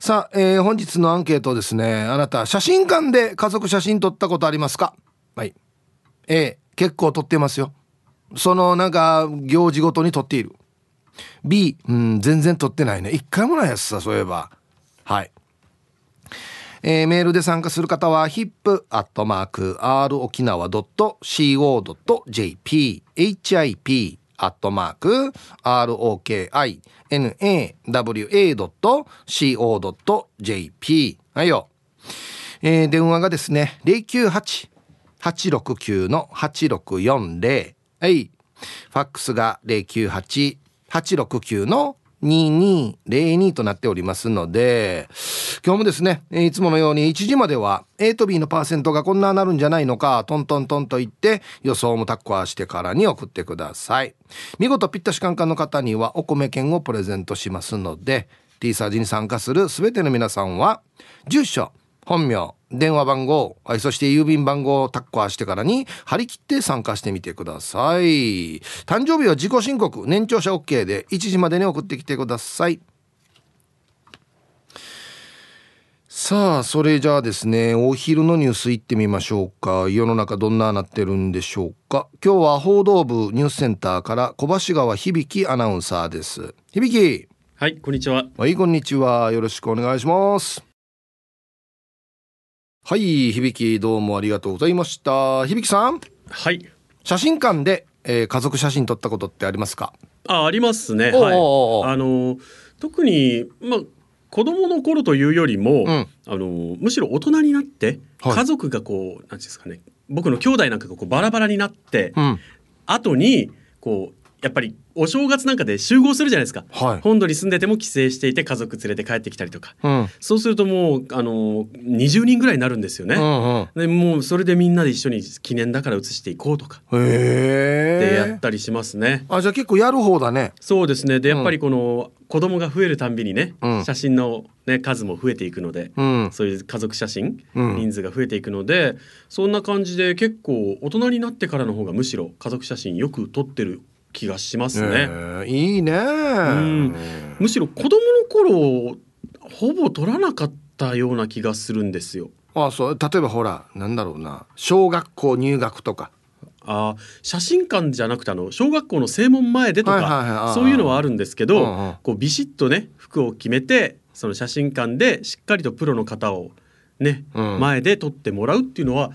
さあ、えー、本日のアンケートですねあなた写真館で家族写真撮ったことありますか？はい。A 結構撮ってますよ。そのなんか行事ごとに撮っている。B うん全然撮ってないね。一回もないやつさそういえば。はい。えー、メールで参加する方は hip.r 沖縄 .co.jp hip アットマーク ROKINAWA.co.jp はいよ、えー、電話がですね098-869-8640はいファックスが098-869-8640 2202となっておりますので今日もですねいつものように1時までは A と B のパーセントがこんななるんじゃないのかトントントンと言って予想もタッコアしてからに送ってください。見事ぴったしカンカンの方にはお米券をプレゼントしますので T サージに参加する全ての皆さんは住所本名電話番号そして郵便番号をタッカーしてからに張り切って参加してみてください。誕生日は自己申告年長者 OK で1時までに送ってきてください。さあそれじゃあですねお昼のニュースいってみましょうか。世の中どんななってるんでしょうか。今日は報道部ニュースセンターから小橋川響アナウンサーです。響。はいこんにちは。はいこんにちは。よろしくお願いしますはい響どうもありがとうございました。響さん。はい。写真館で、えー、家族写真撮ったことってありますか？あありますね。はい。あの特にまあ子供の頃というよりも、うん、あのむしろ大人になって、家族がこう何ですかね僕の兄弟なんかがこうバラバラになって、うん、後にこうやっぱりお正月なんかで集合するじゃないですか、はい、本土に住んでても帰省していて家族連れて帰ってきたりとか、うん、そうするともうあの20人ぐらいになるんですよね、うんうん、でもうそれでみんなで一緒に記念だから写していこうとか。でやったりしますね。あじゃあ結構やる方だね。そうですね。でやっぱりこの子供が増えるたんびにね、うん、写真の、ね、数も増えていくので、うん、そういう家族写真、人数が増えていくのでそんな感じで結構大人になってからの方がむしろ家族写真よく撮ってる気がしますね。えー、いいね、うん、むしろ子供の頃ほぼ取らなかったような気がするんですよ。あそう例えばほらなんだろうな。小学校入学とか。あ写真館じゃなくてあの小学校の正門前でとか、そういうのはあるんですけど、うんうん、こうビシッとね服を決めてその写真館でしっかりとプロの方をね、うん、前で撮ってもらうっていうのは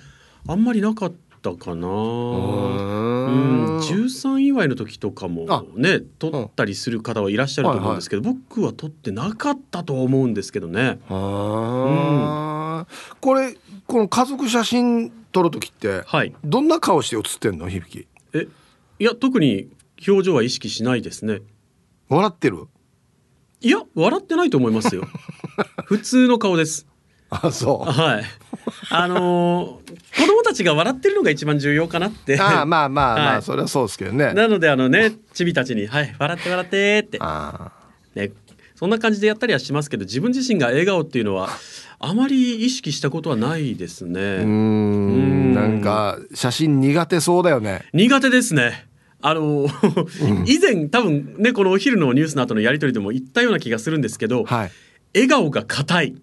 あんまりなかったかな。うん13祝いの時とかもね取ったりする方はいらっしゃると思うんですけど、はいはい、僕は取ってなかったと思うんですけどね。うん、これこの家族写真撮る時って、はい、どんな顔して写ってんの？響えいや特に表情は意識しないですね。笑ってる？いや笑ってないと思いますよ。普通の顔です。あそう。はい。あのー、子供たちが笑ってるのが一番重要かなって。あまあまあまあ、はい、それはそうですけどね。なのであのねちびたちに「はい笑って笑って」って。ねそんな感じでやったりはしますけど自分自身が笑顔っていうのはあまり意識したことはないですね。うん。なんか写真苦手そうだよね。苦手ですね。あの以前多分ねこのお昼のニュースの後のやり取りでも言ったような気がするんですけど、はい、笑顔が硬い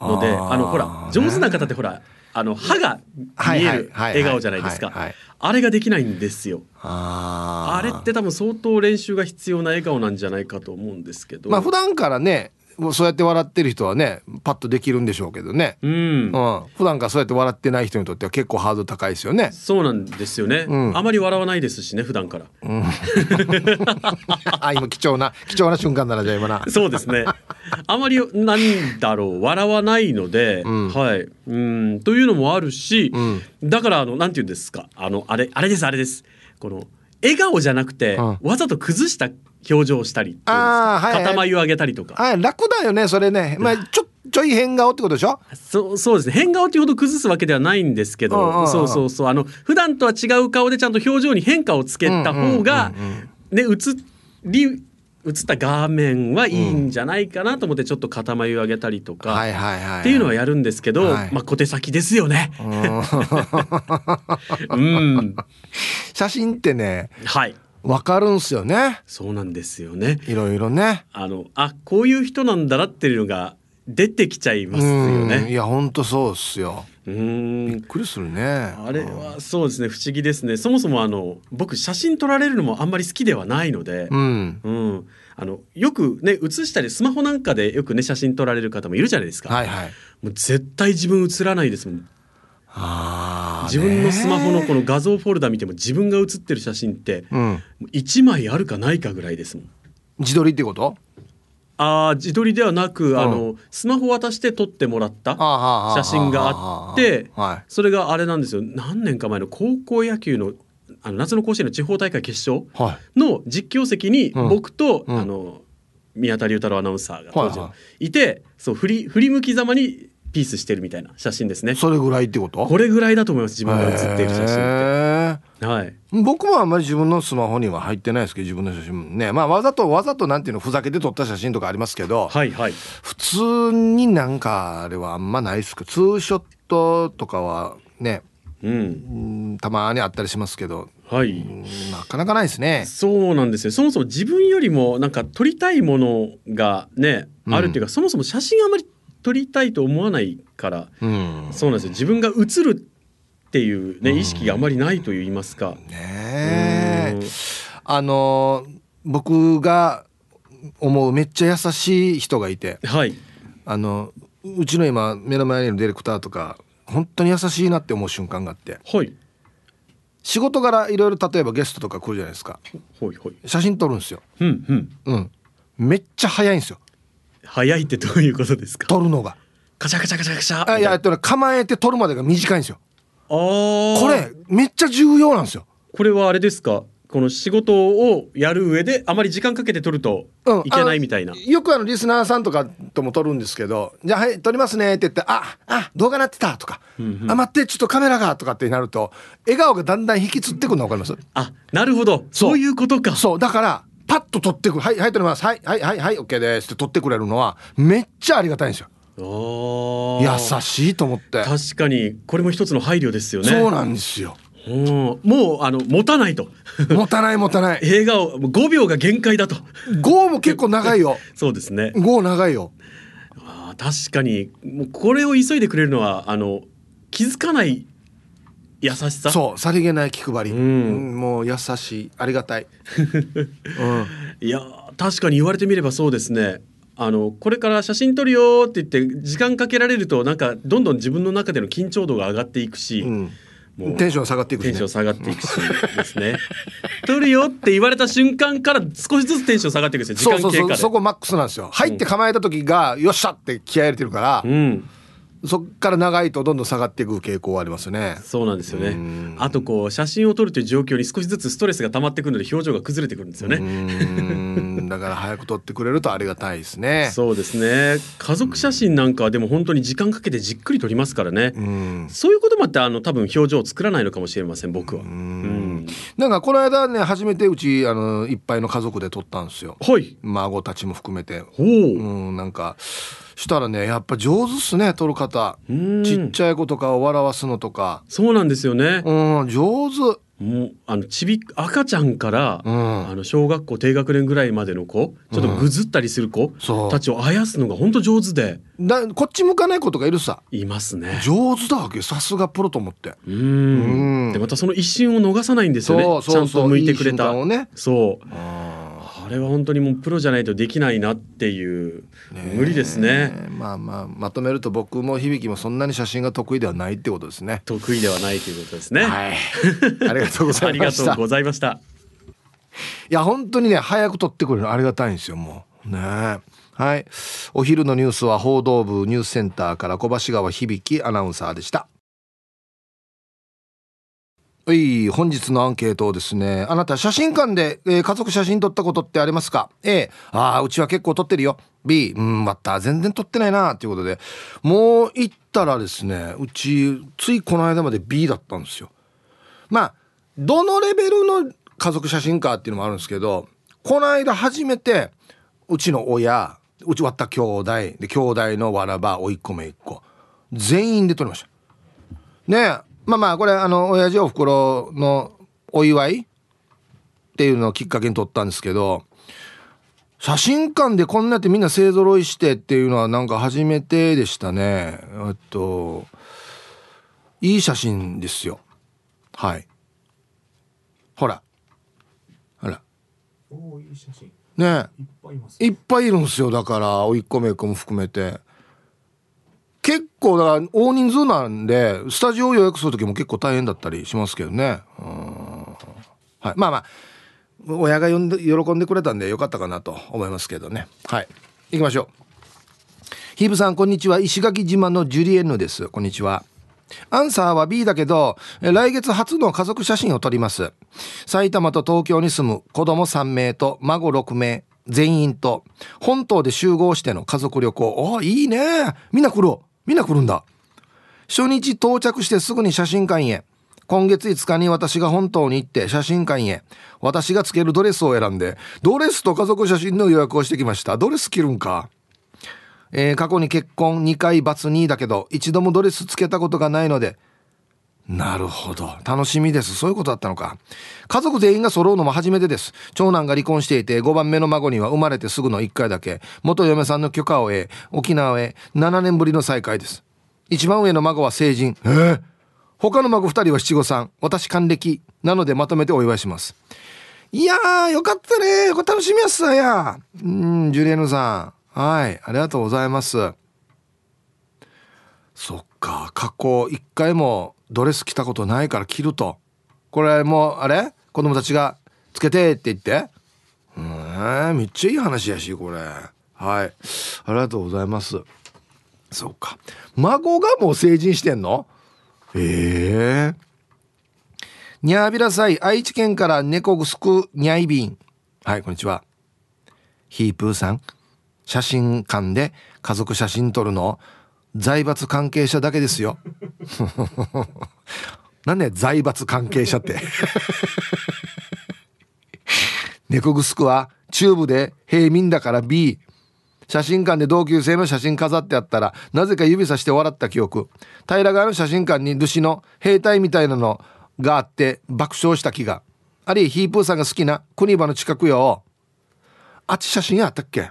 のであのほら上手な方ってほらあの歯が見える笑顔じゃないですか。あれができないんですよ。あれって多分相当練習が必要な笑顔なんじゃないかと思うんですけど。まあ普段からねもうそうやって笑ってる人はねパッとできるんでしょうけどね、うん、うん、普段からそうやって笑ってない人にとっては結構ハードル高いですよね。そうなんですよね、うん、あまり笑わないですしね普段から、うん、あ今貴重な貴重な瞬間だなじゃあ今な。そうですね。あまりなんだろう笑わないので、うん、はい。うん。というのもあるし、だからあのなんて言うんですか？あのあれあれですあれです。この笑顔じゃなくて、わざと崩した表情したりあ、はい、肩眉上げたりとか、はい、楽だよねそれね、まあ、ちょちょい変顔ってことでしょ？そうそうですね。変顔っていうほど崩すわけではないんですけど、うんうんうん、そうそうそう。あの普段とは違う顔でちゃんと表情に変化をつけた方が、ね映り映った画面はいいんじゃないかなと思ってちょっと肩眉上げたりとかっていうのはやるんですけど、はい、まあ小手先ですよね。うん、写真ってね、はい、わかるんすよね。そうなんですよね。いろいろね。あのあこういう人なんだなっていうのが出てきちゃいますよね。いや本当そうっすよ。うんびっくりするね。あれはそうですね不思議ですね。そもそもあの僕写真撮られるのもあんまり好きではないので、うん、うん、あのよくね写したりスマホなんかでよくね写真撮られる方もいるじゃないですか。はいはい。もう絶対自分写らないですもん。あ自分のスマホのこの画像フォルダ見ても自分が写ってる写真って1枚あるかないかぐらいですもん。自撮りってこと？あ自撮りではなく、うん、あのスマホ渡して撮ってもらった写真があってそれがあれなんですよ。何年か前の高校野球のあの夏の甲子園の地方大会決勝の実況席に僕と、あの宮田龍太郎アナウンサーが当時いて、そう振り振り向きざまにピースしてるみたいな写真ですね。それぐらいってこと？これぐらいだと思います。自分が写っている写真って。はい。僕もあんまり自分のスマホには入ってないですけど自分の写真ね。まあわざとわざとなんていうのふざけて撮った写真とかありますけどはいはい。普通になんかあれはあんまないですけどツーショットとかはねうん、たまにあったりしますけど、はい、なかなかないですね。そうなんですよ。そもそも自分よりもなんか撮りたいものがね、あるっていうか、うん、そもそも写真あまり撮りたいと思わないから、うん、そうなんですよ。自分が映るっていうね、意識があまりないと言いますか。ねあの僕が思うめっちゃ優しい人がいて、はい、あのうちの今目の前にいるディレクターとか本当に優しいなって思う瞬間があって、はい、仕事柄いろいろ例えばゲストとか来るじゃないですか、はいはい、写真撮るんですよ、うんうん。うん、めっちゃ早いんですよ早いってどういうことですか？撮るのが。カチャカチャカチャカチャ。あいや構えて撮るまでが短いんですよ。あこれめっちゃ重要なんですよ。これはあれですか？この仕事をやる上であまり時間かけて撮るといけないみたいな、うん、よくあのリスナーさんとかとも撮るんですけど「じゃあはい撮りますね」って言って「ああ動画なってた」とか「うんうん、あ待ってちょっとカメラが」とかってなると笑顔がだんだん引きつってくるの分かります？あなるほど。そういうことか。そうだからパッと撮ってくる「はいはい撮ります。はいはいはいはい OK です」って撮ってくれるのはめっちゃありがたいんですよ。優しいと思って。確かにこれも一つの配慮ですよね。そうなんですよ。もうあの持たないと。持たない持たない。映画を5秒が限界だと。5も結構長いよ。そうですね。5長いよ。あ確かに。もうこれを急いでくれるのはあの気づかない優しさ？そうさりげない気配り、うん、もう優しい。ありがたい、うん、いや確かに言われてみればそうですね。あのこれから写真撮るよって言って時間かけられるとなんかどんどん自分の中での緊張度が上がっていくし、うん、もうテンション下がっていく、ね、テンション下がっていくしですね。撮るよって言われた瞬間から少しずつテンション下がっていくんですよ。時間経過で。そこマックスなんですよ。入って構えた時が、よっしゃって気合入れてるから、うんそっから長いとどんどん下がっていく傾向はありますね。そうなんですよね。あとこう写真を撮るという状況に少しずつストレスが溜まってくるので表情が崩れてくるんですよね。だから早く撮ってくれるとありがたいですね。そうですね。家族写真なんかはでも本当に時間かけてじっくり撮りますからね。うそういうこともあってあの多分表情を作らないのかもしれません僕は。うんなんかこの間ね初めてうちあのいっぱいの家族で撮ったんですよ。はい。孫たちも含めて。ほう。うんなんか。したらねやっぱ上手っすね撮る方ちっちゃい子とかを笑わすのとかそうなんですよねうん上手もうあのちび赤ちゃんから、うん、あの小学校低学年ぐらいまでの子ちょっとぐずったりする子たちをあやすのが本当上手で。だこっち向かない子とかいるさ。いますね。上手だわけさすがプロと思って。うん。でまたその一瞬を逃さないんですよね。ちゃんと向いてくれた。そう。あれは本当にもうプロじゃないとできないなっていう無理ですね。まあまあまとめると僕も響もそんなに写真が得意ではないってことですね。得意ではないということですね。はい。ありがとうございました。ありがとうございました。いや本当にね早く撮ってくれるのありがたいんですよもう。ねはい。お昼のニュースは報道部ニュースセンターから小橋川響アナウンサーでしたはい、本日のアンケートをですね、あなた写真館で、えー、家族写真撮ったことってありますか ?A、ああ、うちは結構撮ってるよ。B、うん、また全然撮ってないな、ということで、もう行ったらですね、うち、ついこの間まで B だったんですよ。まあ、どのレベルの家族写真かっていうのもあるんですけど、この間初めて、うちの親、うち割った兄弟、で、兄弟のわらば、おいっ子めいっ子、全員で撮りました。ねえ、まあまあこれあの親父おふくろのお祝いっていうのをきっかけに撮ったんですけど写真館でこんなってみんな勢ぞろいしてっていうのはなんか初めてでしたね。えっといい写真ですよ。はい。ほら。ほら。おいい写真。ね。いっぱいいるんですよ。だから甥っ子めいっ子も含めて結構だから大人数なんでスタジオを予約する時も結構大変だったりしますけどね。うん。はい。まあまあ親が呼んで喜んでくれたんでよかったかなと思いますけどね。はい。行きましょう。ヒーブさんこんにちは。石垣島のジュリエンヌです。こんにちは。アンサーは B だけど来月初の家族写真を撮ります。埼玉と東京に住む子供3名と孫6名全員と本島で集合しての家族旅行。あいいね。みんな来る。みんな来るんだ。初日到着してすぐに写真館へ。今月5日に私が本島に行って写真館へ。私がつけるドレスを選んでドレスと家族写真の予約をしてきました。ドレス着るんか？えー、過去に結婚2回バツ2だけど一度もドレスつけたことがないのでなるほど。楽しみです。そういうことだったのか。家族全員が揃うのも初めてです。長男が離婚していて5番目の孫には生まれてすぐの1回だけ。元嫁さんの許可を得沖縄へ7年ぶりの再会です。一番上の孫は成人。え？ー、他の孫2人は七五三。私還暦。なのでまとめてお祝いします。いやーよかったね。これ楽しみやすさや。うんジュリエヌさん。はいありがとうございます。そっか過去一回もドレス着たことないから着ると。これもうあれ？子供たちがつけてって言って。うんめっちゃいい話やしこれ。はい。ありがとうございます。そうか。孫がもう成人してんの？ええー、にゃーびらさい愛知県から猫ぐすくにゃいびんはいこんにちは。ヒープーさん。写真館で家族写真撮るの？財閥関係者だけですよ。なんで財閥関係者って。猫ぐすくは中部で平民だから B 写真館で同級生の写真飾ってあったらなぜか指さして笑った記憶。平川の写真館に主の兵隊みたいなのがあって爆笑した気が。あるいヒープーさんが好きな国場の近くよ。あっち写真あったっけ？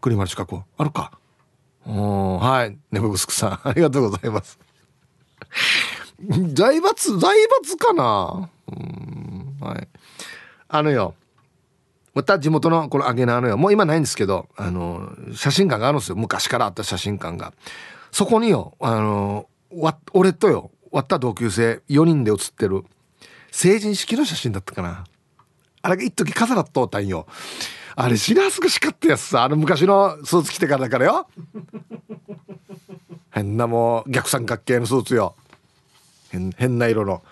国丸近く。あるか。はい。眠ぐすくさん。ありがとうございます。財閥財閥かな？うん。はい。あのよ。また地元のこの揚げ縄のよ。もう今ないんですけどあの写真館があるんですよ。昔からあった写真館が。そこによあのわ俺とよ割った同級生4人で写ってる成人式の写真だったかな。あれが一時飾らっとったんよ。あれ白恥ずかしかったやつさあの昔のスーツ着てからだからよ。変なもう逆三角形のスーツよ。変変な色の。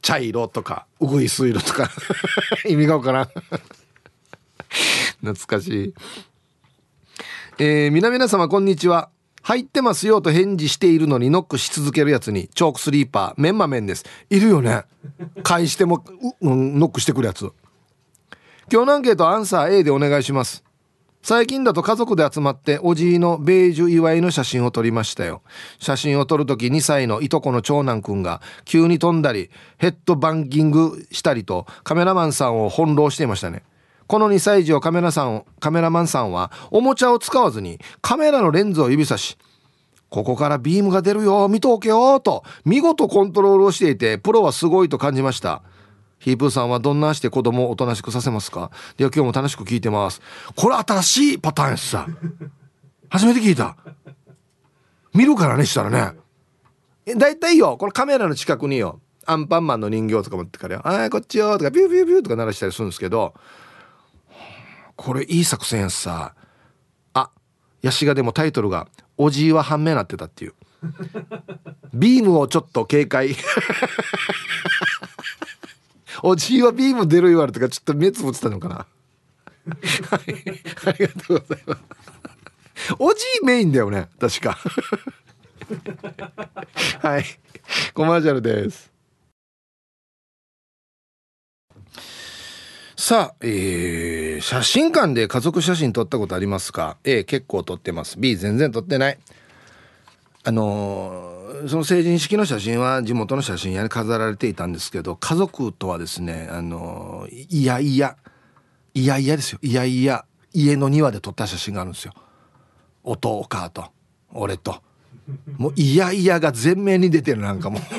茶色とかうぐいす色とか。意味がわからん。懐かしい。えー、皆々様こんにちは。入ってますよと返事しているのにノックし続けるやつにチョークスリーパーメンマメンです。いるよね。返しても、うん、ノックしてくるやつ。今日のアンケートアンサー A でお願いします。最近だと家族で集まっておじいのベージュ祝いの写真を撮りましたよ。写真を撮る時2歳のいとこの長男くんが急に飛んだりヘッドバンギングしたりとカメラマンさんを翻弄していましたね。この2歳児をカメラさんカメラマンさんはおもちゃを使わずにカメラのレンズを指さしここからビームが出るよ見とけよと見事コントロールをしていてプロはすごいと感じました。ヒープーさんはどんなして子供をおとなしくさせますか？では今日も楽しく聞いてます。これ新しいパターンやさ。初めて聞いた。見るからねしたらね。だいたいよこのカメラの近くによアンパンマンの人形とか持ってからよ「あこっちよ」とかビュービュービューとか鳴らしたりするんですけど。これいい作戦やさ。あヤシガでもタイトルが「おじいは半目なってた」っていう。ビームをちょっと警戒。おじいはビーム出る言われたからちょっと目つぶってたのかな。はい。ありがとうございます。おじいメインだよね確か。はい。コマーシャルです。さあ、えー、写真館で家族写真撮ったことありますか？A 結構撮ってます。B 全然撮ってない。あのー、その成人式の写真は地元の写真屋に飾られていたんですけど家族とはですね、あの、いやいやいやいやですよ。いやいや家の庭で撮った写真があるんですよ。お父お母と俺と。もういやいやが全面に出てるなんかもう。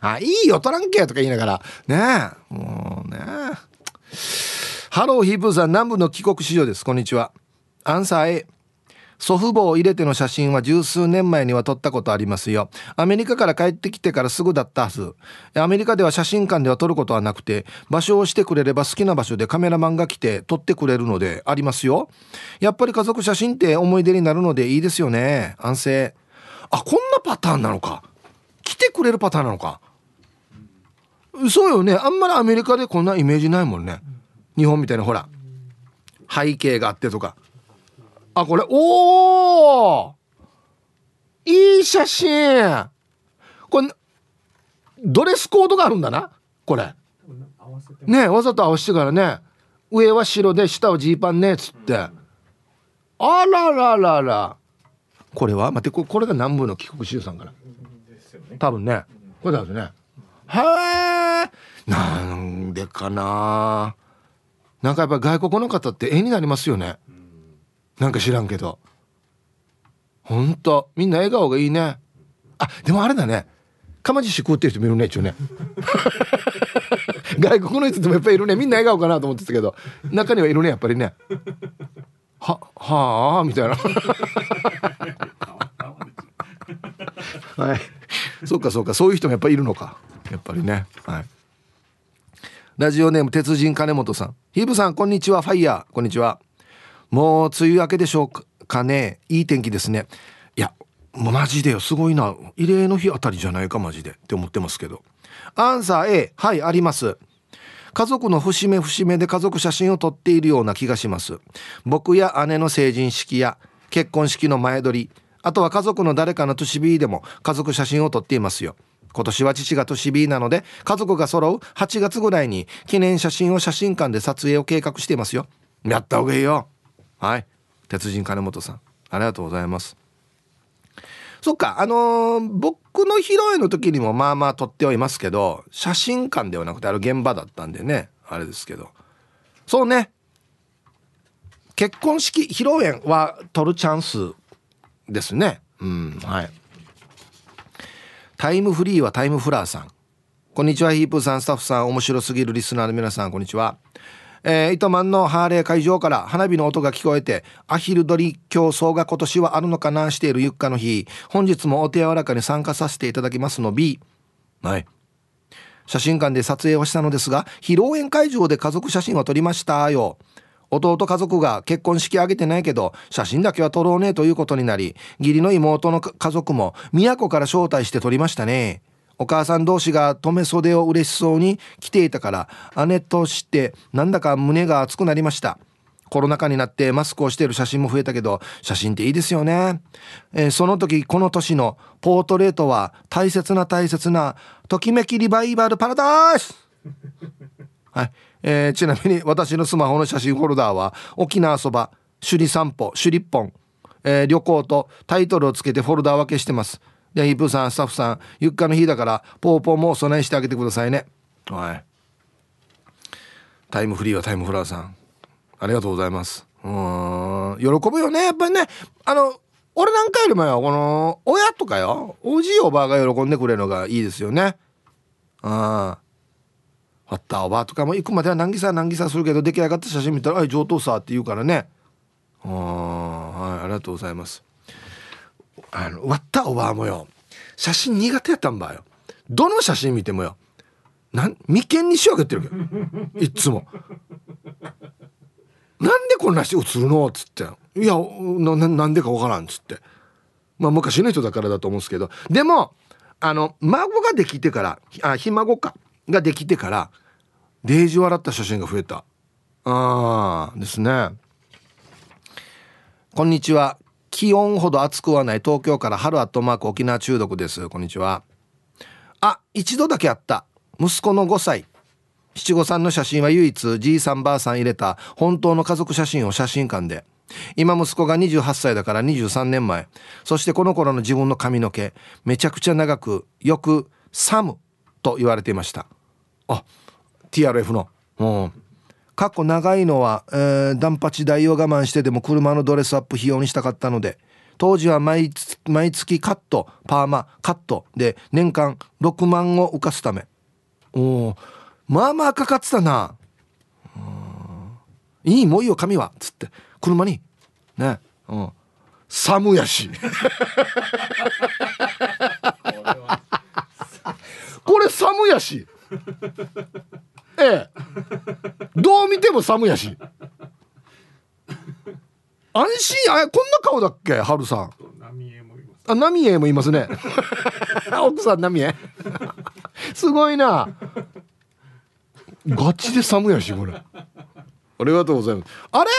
あいいよ撮らんけとか言いながら。ねえ。もうね。ハローヒープーさん南部の帰国子女です。こんにちは。アンサー A 祖父母を入れての写真は十数年前には撮ったことありますよ。アメリカから帰ってきてからすぐだったはず。アメリカでは写真館では撮ることはなくて、場所をしてくれれば好きな場所でカメラマンが来て撮ってくれるのでありますよ。やっぱり家族写真って思い出になるのでいいですよね。安静。あ、こんなパターンなのか。来てくれるパターンなのか。そうよね。あんまりアメリカでこんなイメージないもんね。日本みたいなほら。背景があってとか。あ、これ、おおいい写真これ、ドレスコードがあるんだなこれ。ねわざと合わせてからね。上は白で下はジーパンねつって。あらららら。これは？待ってこれが南部の帰国子女さんかな。多分ね。これだよね。へえ。なんでかな。なんかやっぱ外国の方って絵になりますよね。なんか知らんけど。ほんとみんな笑顔がいいね。あでもあれだね。かまじし食ってる人もいるね一応ね。外国の人でもやっぱりいるね。みんな笑顔かなと思ってたけど。中にはいるねやっぱりね。ははあみたいな。はい。そうかそうか。そういう人もやっぱりいるのか。やっぱりね。はい。ラジオネーム鉄人金本さん。ヒーブさんこんにちは。ファイヤー。こんにちはもう梅雨明けでしょうかね。いい天気ですね。いやマジでよ。すごいな。異例の日あたりじゃないかマジで。って思ってますけど。アンサー A はいあります。家族の節目節目で家族写真を撮っているような気がします。僕や姉の成人式や結婚式の前撮りあとは家族の誰かの年日でも家族写真を撮っていますよ。今年は父が年日なので家族が揃う8月ぐらいに記念写真を写真館で撮影を計画していますよ。やった方がいいよ。はい。鉄人金本さん。ありがとうございます。そっかあのー、僕の披露宴の時にもまあまあ撮ってはいますけど写真館ではなくてある現場だったんでねあれですけど。そうね。結婚式披露宴は撮るチャンスですね。うんはい。タイムフリーはタイムフラーさん。こんにちはヒープさんスタッフさん面白すぎるリスナーの皆さんこんにちは。えー、糸満のハーレー会場から花火の音が聞こえてアヒル取り競争が今年はあるのかなしているゆっかの日本日もお手柔らかに参加させていただきますの。B はい。写真館で撮影をしたのですが披露宴会場で家族写真は撮りましたよ。弟家族が結婚式挙げてないけど写真だけは撮ろうねということになり義理の妹の家族も都から招待して撮りましたねお母さん同士が留め袖を嬉しそうに着ていたから姉としてなんだか胸が熱くなりました。コロナ禍になってマスクをしている写真も増えたけど写真っていいですよね、えー、その時この年のポートレートは大切な大切なときめきリバイバルパラダイス。はい、えー、ちなみに私のスマホの写真フォルダーは沖縄そば首里散歩首里本、えー、旅行とタイトルをつけてフォルダー分けしてますでヒープーさんスタッフさんゆっかの日だからポーポーもお供えしてあげてくださいね。はい。タイムフリーはタイムフラーさん。ありがとうございます。うん。喜ぶよねやっぱりね。あの俺なんかよりもよこの親とかよおじいおばあが喜んでくれるのがいいですよね。ああわったおばあとかも行くまでは難儀さ難儀さするけど出来上がった写真見たら「あ上等さ」って言うからね。あはいありがとうございます。あの割ったおばあもよ。写真苦手やったんばよ。どの写真見てもよ。なん眉間にしわけてるけ。どいつも。なんでこんな人写るのっつって。いやななんでかわからんっつって。まあ昔の人だからだと思うんですけど。でもあの孫ができてからあひ孫か。ができてからデージ笑った写真が増えた。ああですね。こんにちは。気温ほど暑くはない。東京から春アットマーク沖縄中毒です。こんにちは。あ一度だけあった。息子の5歳。七五三の写真は唯一じいさんばあさん入れた本当の家族写真を写真館で。今息子が28歳だから23年前。そしてこの頃の自分の髪の毛めちゃくちゃ長くよく「サム」と言われていました。あ TRF の。うん。かっこ長いのは、えー、ダンパチ代を我慢してでも車のドレスアップ費用にしたかったので当時は毎毎月カットパーマカットで年間6万を浮かすため。おまあまあかかってたな。いいもういいよ髪は。つって車にねうん寒やし。これ寒やしええ。どう見ても寒やし。安心あこんな顔だっけ？春さん。あナミエもいますね。奥さんナミエすごいな。ガチで寒やしこれ。ありがとうございます。あれ？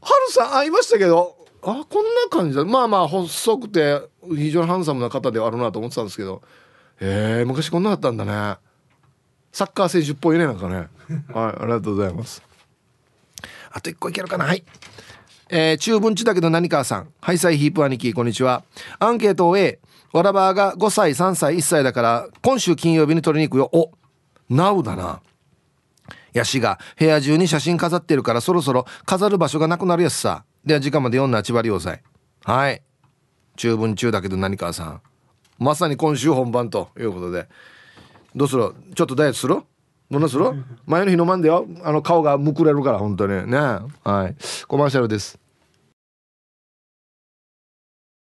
春さん会いましたけどあこんな感じだ。まあまあ細くて非常にハンサムな方ではあるなと思ってたんですけど。へえ昔こんなだったんだねサッカー選手っぽいねなんかね。はいありがとうございます。あと一個いけるかな。はい。えー、中文地だけど何かさん。ハイサイヒープ兄貴こんにちは。アンケートを A わらばが5歳3歳1歳だから今週金曜日に取りに行くよ。おなうだな。ヤシが部屋中に写真飾ってるからそろそろ飾る場所がなくなるやつさ。では時間まで読んだ千葉良斎はい。中文中だけど何かさん。まさに今週本番ということでどうする？ちょっとダイエットする？どんなする？前の日飲まんでよ。あの顔がむくれるから本当に。ね。はい。コマーシャルです。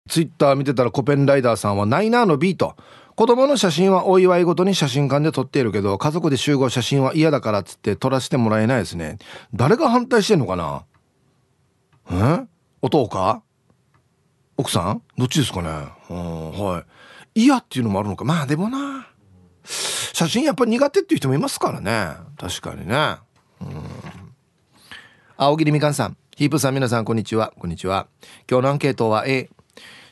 ツイッター見てたらコペンライダーさんはナイナーのビート。子供の写真はお祝いごとに写真館で撮っているけど家族で集合写真は嫌だからっつって撮らせてもらえないですね。誰が反対してんのかな？え？お父か？奥さん？どっちですかね？はい。嫌っていうのもあるのか。まあでもな写真やっぱ苦手っていう人もいますからね。確かにね。うん。青桐みかんさん。ヒープさん皆さんこんにちは。こんにちは。今日のアンケートは A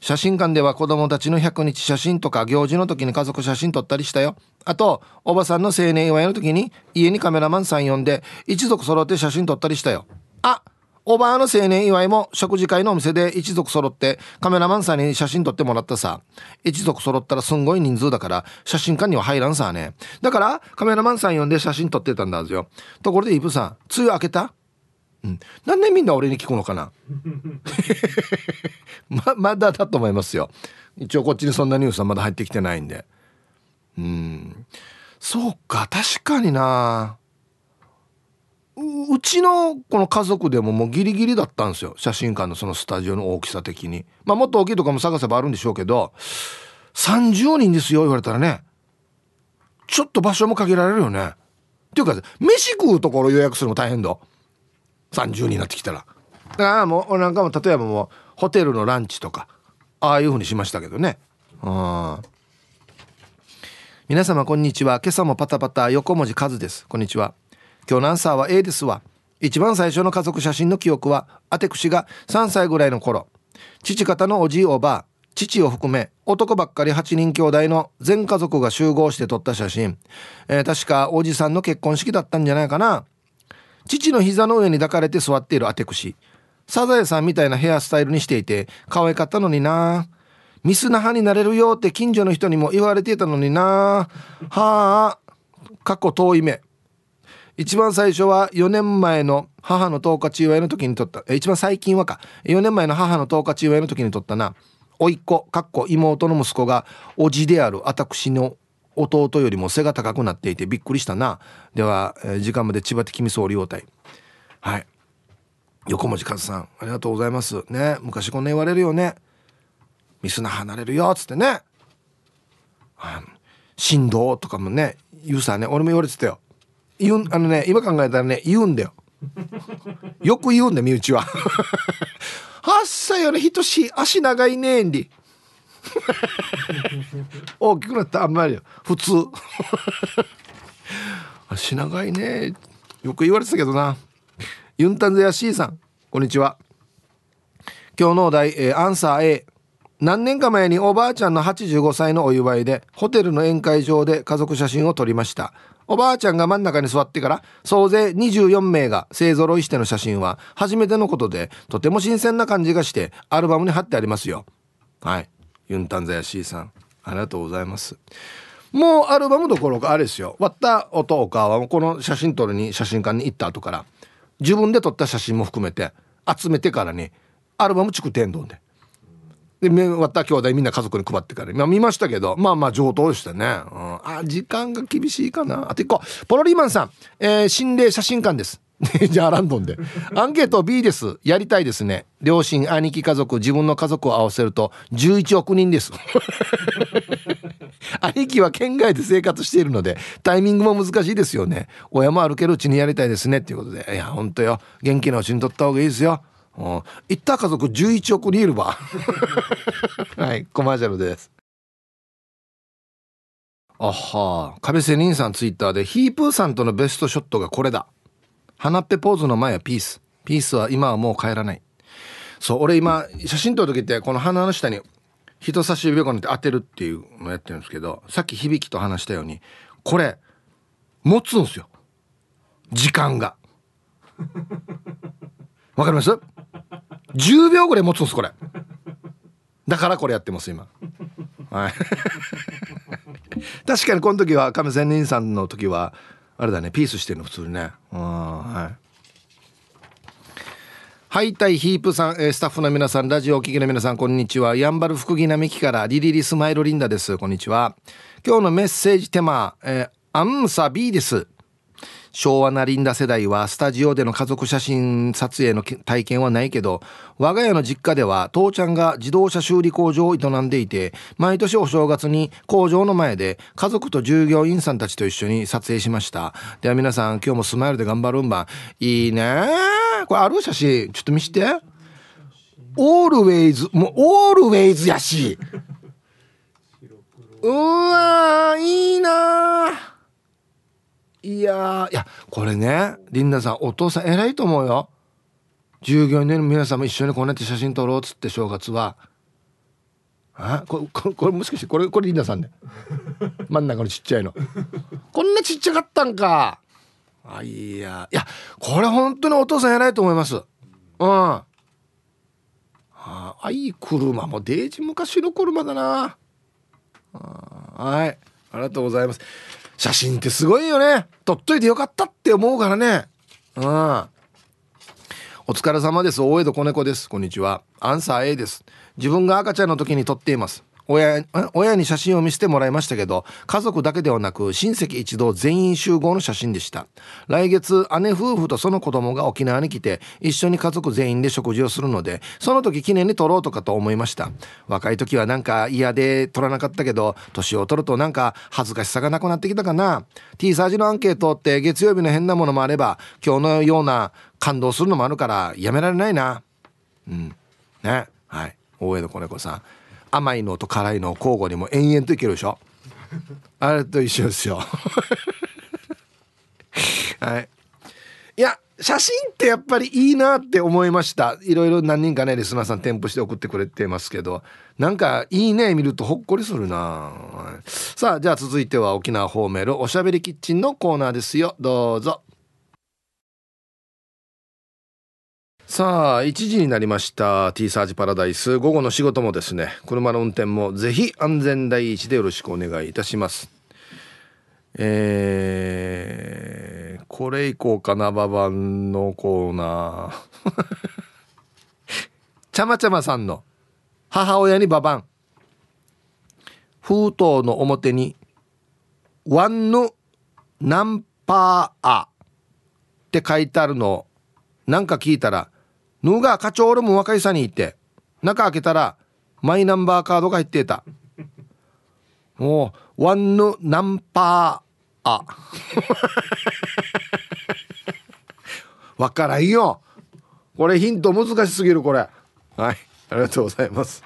写真館では子供たちの100日写真とか行事の時に家族写真撮ったりしたよ。あとおばさんの青年祝いの時に家にカメラマンさん呼んで一族揃って写真撮ったりしたよ。あっおばあの青年祝いも食事会のお店で一族揃ってカメラマンさんに写真撮ってもらったさ。一族揃ったらすんごい人数だから写真館には入らんさね。だからカメラマンさん呼んで写真撮ってたんだよ。ところでイブさん梅雨明けた？うん、なんでみんな俺に聞くのかな？ままだだと思いますよ。一応こっちにそんなニュースはまだ入ってきてないんで。うん。そうか確かにな。うちのこの家族でももうギリギリだったんですよ。写真館のそのスタジオの大きさ的に。まあもっと大きいとかも探せばあるんでしょうけど30人ですよ言われたらね。ちょっと場所も限られるよね。っていうか飯食うところ予約するのも大変だ。30人になってきたら。だからもうなんかも例えばもうホテルのランチとかああいうふうにしましたけどね。うん。皆様こんにちは。今朝もパタパタ横文字数です。こんにちは。今日のアンサーは A ですわ。一番最初の家族写真の記憶はあてくしが3歳ぐらいの頃。父方のおじいおばあ父を含め男ばっかり8人兄弟の全家族が集合して撮った写真、えー、確かおじさんの結婚式だったんじゃないかな。父の膝の上に抱かれて座っているあてくしサザエさんみたいなヘアスタイルにしていて可愛かったのにな。ミス那覇になれるよって近所の人にも言われていたのにな。はあ。過去遠い目。一番最初は4年前の母の10日中祝いの時に撮った。一番最近はか。4年前の母の10日中祝いの時に撮ったな。甥っ子かっこ妹の息子が叔父である私の弟よりも背が高くなっていてびっくりしたな。では、時間まで千葉的み総理応対はい。横文字和さんありがとうございます。ね。昔こんな言われるよね。ミスナ離れるよっつってね。振動とかもね言うさね。俺も言われてたよ。言うあのね今考えたらね言うんだよ。よく言うんだよ身内は。8歳より人し足長いねんり。大きくなったあんまり普通。足長いね。よく言われてたけどな。ユンタンゼヤシーさんこんにちは。今日のお題、えー、アンサー A 何年か前におばあちゃんの85歳のお祝いでホテルの宴会場で家族写真を撮りましたおばあちゃんが真ん中に座ってから総勢24名が勢ぞろいしての写真は初めてのことでとても新鮮な感じがしてアルバムに貼ってありますよ。はい。ユンタンザヤシーさんありがとうございます。もうアルバムどころかあれですよ。割った音おかはこの写真撮るに写真館に行った後から自分で撮った写真も含めて集めてからにアルバム作ってんどんで。で割った兄弟みんな家族に配ってから、まあ、見ましたけどまあまあ上等でしたね、うん、あ時間が厳しいかなあと一個ポロリーマンさん、えー、心霊写真館です じゃあランドンで。アンケート B です。やりたいですね。両親、兄貴家族、自分の家族を合わせると11億人です。兄貴は県外で生活しているので、タイミングも難しいですよね。親も歩けるうちにやりたいですね。っていうことで。いや、ほんとよ。元気なうちに取った方がいいですよ。うん。行った家族11億人いるわ。はい、コマーシャルです。あは壁仙人さんツイッターでヒープーさんとのベストショットがこれだ。鼻っぺポーズの前はピース。ピースは今はもう帰らない。そう、俺今、写真撮る時ってこの鼻の下に人差し指をこうやって当てるっていうのをやってるんですけど、さっき響きと話したように、これ、持つんですよ。時間が。わかります？?10 秒ぐらい持つんです、これ。だからこれやってます、今。はい。確かにこの時は、亀仙人さんの時は、あれだねピースしてるの普通にねはいハイタイヒープさん、えー、スタッフの皆さん、ラジオお聞きの皆さん、こんにちは。やんばる福木並木からリリリスマイルリンダです。こんにちは。今日のメッセージテーマ、えー、アンサ B です。昭和なリンダ世代はスタジオでの家族写真撮影の体験はないけど我が家の実家では父ちゃんが自動車修理工場を営んでいて毎年お正月に工場の前で家族と従業員さんたちと一緒に撮影しました。では皆さん今日もスマイルで頑張るんばいいね。これある写真ちょっと見して。オールウェイズもうオールウェイズやし。うわいいないやいやこれねリンダさんお父さん偉いと思うよ。従業員の皆さんも一緒にこうなって写真撮ろうっつって正月は。あこここれもしかしてこれこれリンダさんね。真ん中のちっちゃいの。こんなちっちゃかったんか。あいやいやこれ本当にお父さん偉いと思います。うん。ああいい車もデージ昔の車だな。はいありがとうございます。写真ってすごいよね。撮っといてよかったって思うからね。うん。お疲れ様です。大江戸子猫です。こんにちは。アンサー A です。自分が赤ちゃんの時に撮っています。親親に写真を見せてもらいましたけど家族だけではなく親戚一同全員集合の写真でした。来月姉夫婦とその子供が沖縄に来て一緒に家族全員で食事をするのでその時記念に撮ろうとかと思いました。若い時はなんか嫌で撮らなかったけど年を取るとなんか恥ずかしさがなくなってきたかな。T サージのアンケートって月曜日の変なものもあれば今日のような感動するのもあるからやめられないな。うん。ね。はい。大江戸子猫さん。甘いのと辛いのを交互にも延々といけるでしょ？あれと一緒ですよ。はい。いや写真ってやっぱりいいなって思いました。いろいろ何人かねリスナーさん添付して送ってくれてますけど。なんかいいね見るとほっこりするな。さあじゃあ続いては沖縄ホーメルおしゃべりキッチンのコーナーですよ。どうぞ。さあ1時になりました T サージパラダイス。午後の仕事もですね車の運転もぜひ安全第一でよろしくお願いいたします。えー、これいこうかなババンのコーナー。ちゃまちゃまさんの母親にババン。封筒の表にワンヌナンパーアって書いてあるのなんか聞いたらぬが課長俺も若いさに行って。中開けたらマイナンバーカードが入っていた。もうワンヌナンパー。あ わからんよ。これヒント難しすぎるこれ。はいありがとうございます。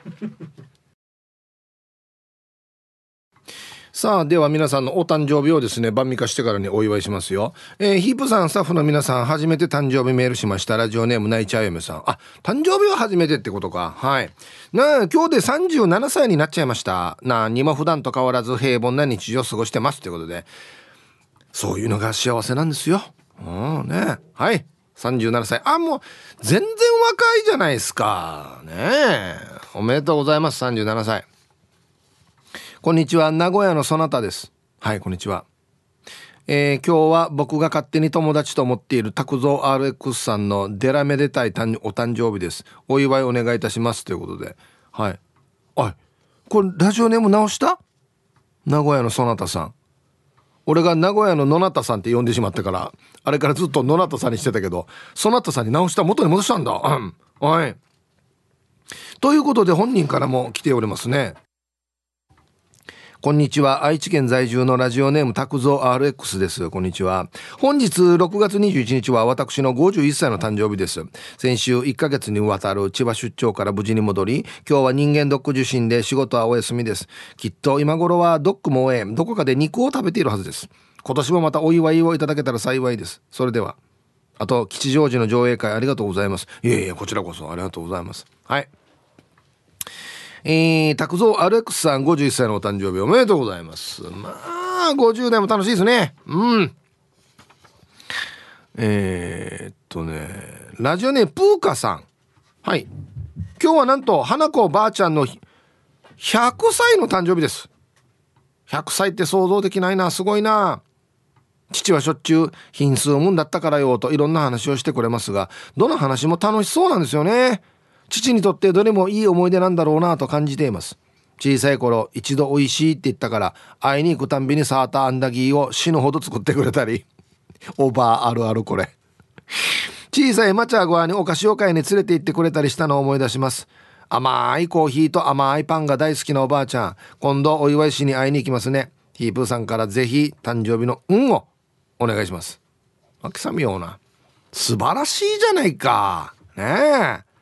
さあ、では皆さんのお誕生日をですね、晩味化してからにお祝いしますよ。えー、ヒープさん、スタッフの皆さん、初めて誕生日メールしました。ラジオネーム、泣いちゃうよめさん。あ、誕生日は初めてってことか。はい。なあ、今日で37歳になっちゃいました。なあ、にも普段と変わらず平凡な日常を過ごしてます。ということで。そういうのが幸せなんですよ。うんね。はい。37歳。あ、もう、全然若いじゃないですか。ねえ。おめでとうございます。37歳。こんにちは名古屋のそなたですはいこんにちはえー、今日は僕が勝手に友達と思っている拓蔵 RX さんのデラめでたいお誕生日です。お祝いお願いいたします。ということで。はい。あこれラジオネーム直した？名古屋のそなたさん。俺が名古屋の野中さんって呼んでしまったから、あれからずっと野中さんにしてたけど、そなたさんに直した元に戻したんだ。うん。はい。ということで本人からも来ておりますね。こんにちは。愛知県在住のラジオネーム、拓蔵 RX です。こんにちは。本日6月21日は私の51歳の誕生日です。先週1ヶ月にわたる千葉出張から無事に戻り、今日は人間ドック受診で仕事はお休みです。きっと今頃はドックも終え、どこかで肉を食べているはずです。今年もまたお祝いをいただけたら幸いです。それでは。あと、吉祥寺の上映会ありがとうございます。いえいえ、こちらこそありがとうございます。はい。えー、拓蔵アレクスさん51歳のお誕生日おめでとうございます。まあ、50代も楽しいですね。うん。えー、っとね、ラジオネームプーカさん。はい。今日はなんと、花子ばあちゃんの100歳の誕生日です。100歳って想像できないな、すごいな。父はしょっちゅう品数を産んだったからよといろんな話をしてくれますが、どの話も楽しそうなんですよね。父にとってどれもいい思い出なんだろうなと感じています。小さい頃一度美味しいって言ったから会いに行くたんびにサーターアンダギーを死ぬほど作ってくれたり。おばああるあるこれ。小さいマチャーゴアにお菓子を買いに連れて行ってくれたりしたのを思い出します。甘いコーヒーと甘いパンが大好きなおばあちゃん。今度お祝いしに会いに行きますね。ヒープーさんからぜひ誕生日の運をお願いします。秋さみような。素晴らしいじゃないか。ねえ。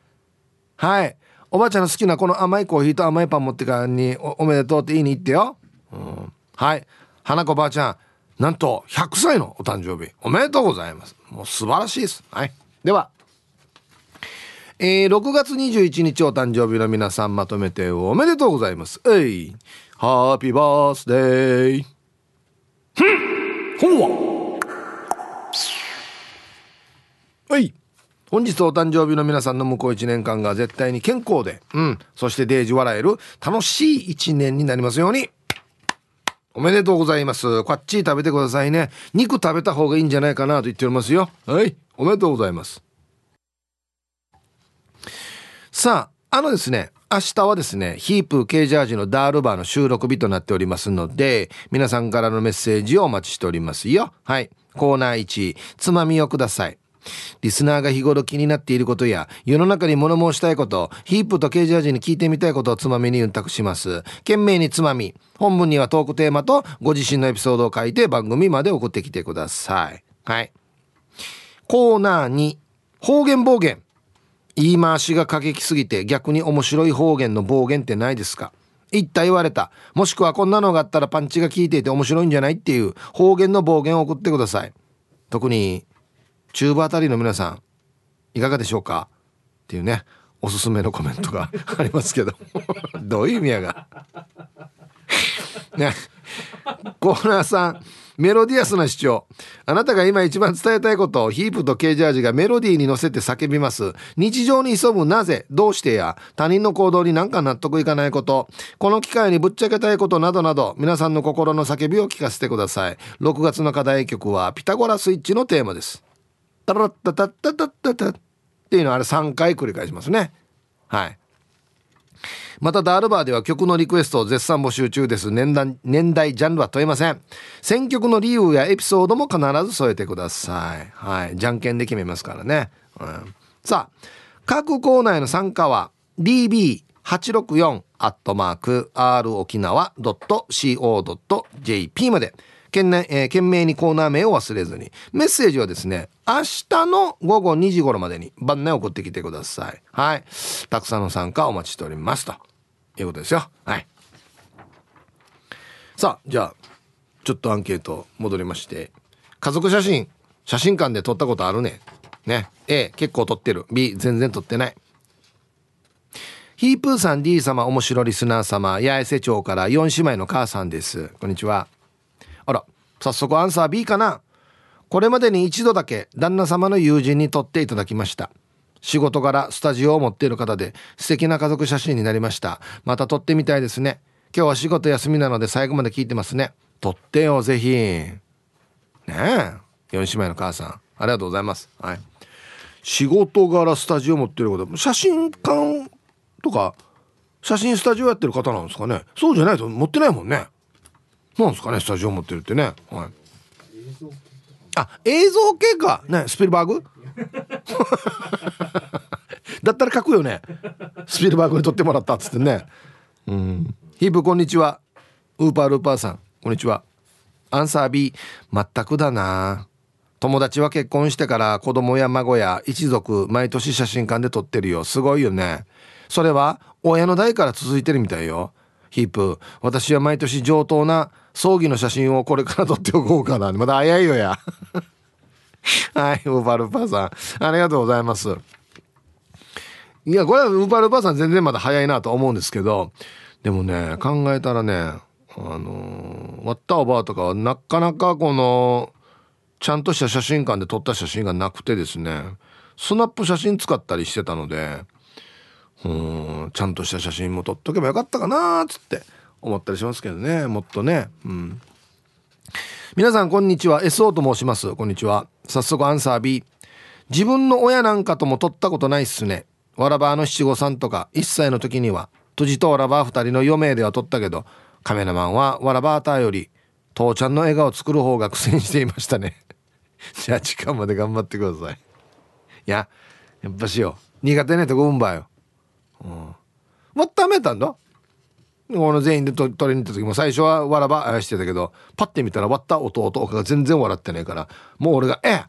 はい。おばあちゃんの好きなこの甘いコーヒーと甘いパン持ってからにおめでとうって言いに行ってよ、うん、はい。花子ばあちゃんなんと100歳のお誕生日。おめでとうございます。もう素晴らしいです。はい。では。えー、6月21日お誕生日の皆さんまとめておめでとうございます。えい。ハッピーバースデーふん。ほんわはい。本日お誕生日の皆さんの向こう1年間が絶対に健康で、うん、そしてデージ笑える楽しい1年になりますように。おめでとうございます。こっち食べてくださいね。肉食べた方がいいんじゃないかなと言っておりますよ。はい。おめでとうございます。さあ、あのですね、明日はですね、ヒープ K ジャージのダールバーの収録日となっておりますので、皆さんからのメッセージをお待ちしておりますよ。はい。コーナー1、つまみをください。リスナーが日頃気になっていることや、世の中に物申したいこと、ヒープとケージャージに聞いてみたいことをつまみに運託します。懸命につまみ。本文にはトークテーマとご自身のエピソードを書いて番組まで送ってきてください。はい。コーナー2、方言暴言。言い回しが過激すぎて逆に面白い方言の暴言ってないですか言った言われた。もしくはこんなのがあったらパンチが効いていて面白いんじゃないっていう方言の暴言を送ってください。特に中部あたりの皆さんいかがでしょうか？っていうねおすすめのコメントが ありますけど。どういう意味やが？ね。コーナーさんメロディアスな主張。あなたが今一番伝えたいことをヒープとケージャージがメロディーに乗せて叫びます。日常に潜むなぜどうしてや？他人の行動になんか納得いかないこと。この機会にぶっちゃけたいことなどなど皆さんの心の叫びを聞かせてください。6月の課題曲はピタゴラスイッチのテーマですタラッタタッタタッタ。タっていうのはあれ3回繰り返しますね。はい。またダールバーでは曲のリクエストを絶賛募集中です。年代年代ジャンルは問いません。選曲の理由やエピソードも必ず添えてください。はい。じゃんけんで決めますからね、うん、さあ各コーナーへの参加は db864 アットマーク r 沖縄 .co.jp まで。懸命,、えー、懸命にコーナー名を忘れずに。メッセージはですね明日の午後2時頃までに晩年送ってきてください。はい。たくさんの参加お待ちしておりますと。いうことですよ。はい。さあじゃあちょっとアンケート戻りまして。家族写真。写真館で撮ったことあるね。ね。A 結構撮ってる。B 全然撮ってない。ヒープーさん D 様面白リスナー様八重瀬町から4姉妹の母さんです。こんにちは。あら早速アンサー B かな。これまでに一度だけ旦那様の友人に撮っていただきました。仕事柄スタジオを持っている方で素敵な家族写真になりました。また撮ってみたいですね。今日は仕事休みなので最後まで聞いてますね。撮ってよぜひ。ねえ4姉妹の母さん。ありがとうございます。はい。仕事柄スタジオ持ってること写真館とか写真スタジオやってる方なんですかね。そうじゃないと持ってないもんね。なんですかねスタジオ持ってるってね。はい。あ映像系か。ねスピルバーグ？だったら書くよね。スピルバーグに撮ってもらったっつってね。うん。ヒープこんにちは。ウーパールーパーさんこんにちは。アンサー B 全くだな。友達は結婚してから子供や孫や一族毎年写真館で撮ってるよ。すごいよね。それは親の代から続いてるみたいよ。ヒープ私は毎年上等な葬儀の写真をこれから撮っておこうかな。まだ早いよや。はいウーパールパーさん。ありがとうございます。いやこれはウーパールパーさん全然まだ早いなと思うんですけどでもね考えたらねあのー、割ったおばあとかはなかなかこのちゃんとした写真館で撮った写真がなくてですねスナップ写真使ったりしてたのでうんちゃんとした写真も撮っとけばよかったかなっつって思ったりしますけどね。もっとね。うん。皆さんこんにちは。SO と申します。こんにちは。早速アンサー B 自分の親なんかとも撮ったことないっすね。わらばの七五三とか1歳の時にはとじとわらば2人の余命では撮ったけどカメラマンはわらばーターより父ちゃんの笑顔作る方が苦戦していましたね。じゃあ時間まで頑張ってください。いややっぱしよ苦手ねとごうんばよ。うん。もっためたんだ。この全員で取りに行った時も最初はわらばしてたけどパッて見たら割った弟が全然笑ってないからもう俺が「ええ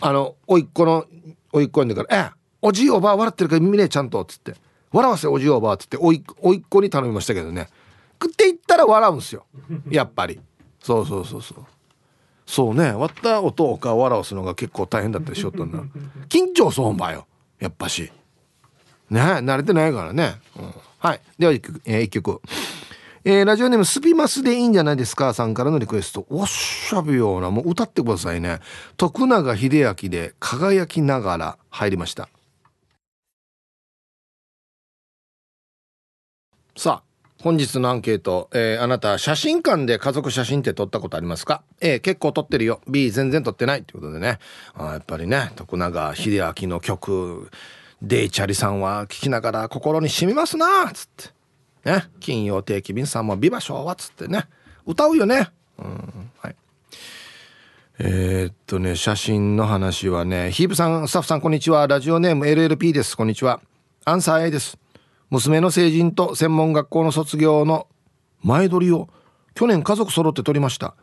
あのおいっ子のおいっ子にだから「ええおじいおばあ笑ってるから見ねえちゃんと」っつって「笑わせおじいおばあ」っつっておいおいっ子に頼みましたけどね食っていったら笑うんすよ。やっぱり。そうそうそうそう。そうね。割った音か笑わすのが結構大変だったりしよったんだ。緊張そうばよ。やっぱし。ね慣れてないからね、うん、はい。では一曲,、えー、一曲。えー、ラジオネームスピマスでいいんじゃないですかさんからのリクエスト。おっしゃるようなもう歌ってくださいね。徳永英明で輝きながら入りました。さあ本日のアンケート、えー、あなた写真館で家族写真って撮ったことありますか？A 結構撮ってるよ。B 全然撮ってない。ってことでね。あやっぱりね徳永英明の曲。デイチャリさんは聴きながら心に染みますなっつって。ね。金曜定期便さんも「ビバ昭和」っつってね。歌うよね。うん。はい。えー、っとね写真の話はねヒープさんスタッフさんこんにちは。ラジオネーム LLP です。こんにちは。アンサー A です。娘の成人と専門学校の卒業の前撮りを去年家族揃って撮りました。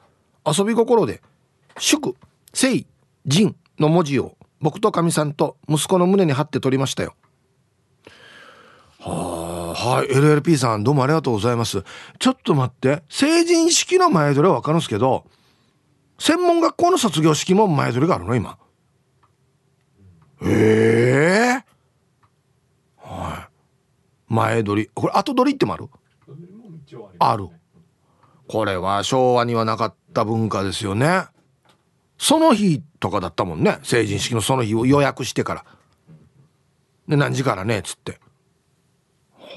遊び心で「祝聖人」の文字を僕とかみさんと息子の胸に貼って撮りましたよ。はあはい。LLP さんどうもありがとうございます。ちょっと待って。成人式の前撮りは分かるんですけど専門学校の卒業式も前撮りがあるの今？ええー、はい。前撮り。これ後撮りってもある？ある。これは昭和にはなかった文化ですよね。その日とかだったもんね。成人式のその日を予約してから。で何時からね？っつって。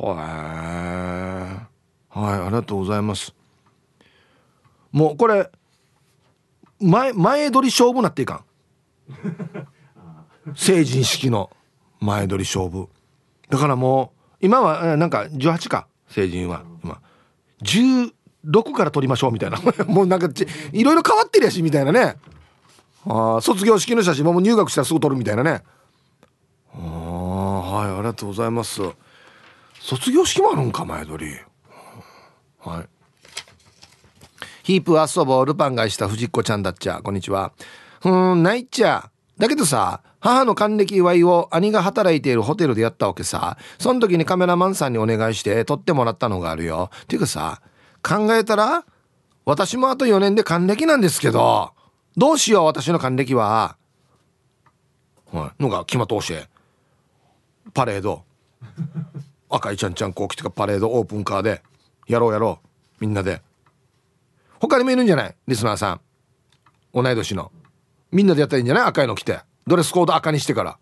はいはいありがとうございます。もうこれ前前撮り勝負なっていかん？成人式の前撮り勝負。だからもう今はなんか18か？成人は今。16から取りましょうみたいな。もうなんかいろいろ変わってるやしみたいなねああ卒業式の写真も入学したらすぐ撮るみたいなね。ああはいありがとうございます。卒業式もあるんか前撮り。はい。ヒープ遊ぼうルパンがした藤子ちゃんだっちゃ。こんにちは。うんないっちゃ。だけどさ母の還暦祝いを兄が働いているホテルでやったわけさ。その時にカメラマンさんにお願いして撮ってもらったのがあるよ。ていうかさ考えたら私もあと4年で還暦なんですけど。どうしよう私の還暦は。はい。のが決まってほし。いパレード。赤いちゃんちゃんこう来てかパレードオープンカーで。やろうやろう。みんなで。他にもいるんじゃない？リスナーさん。同い年の。みんなでやったらいいんじゃない？赤いの着て。ドレスコード赤にしてから。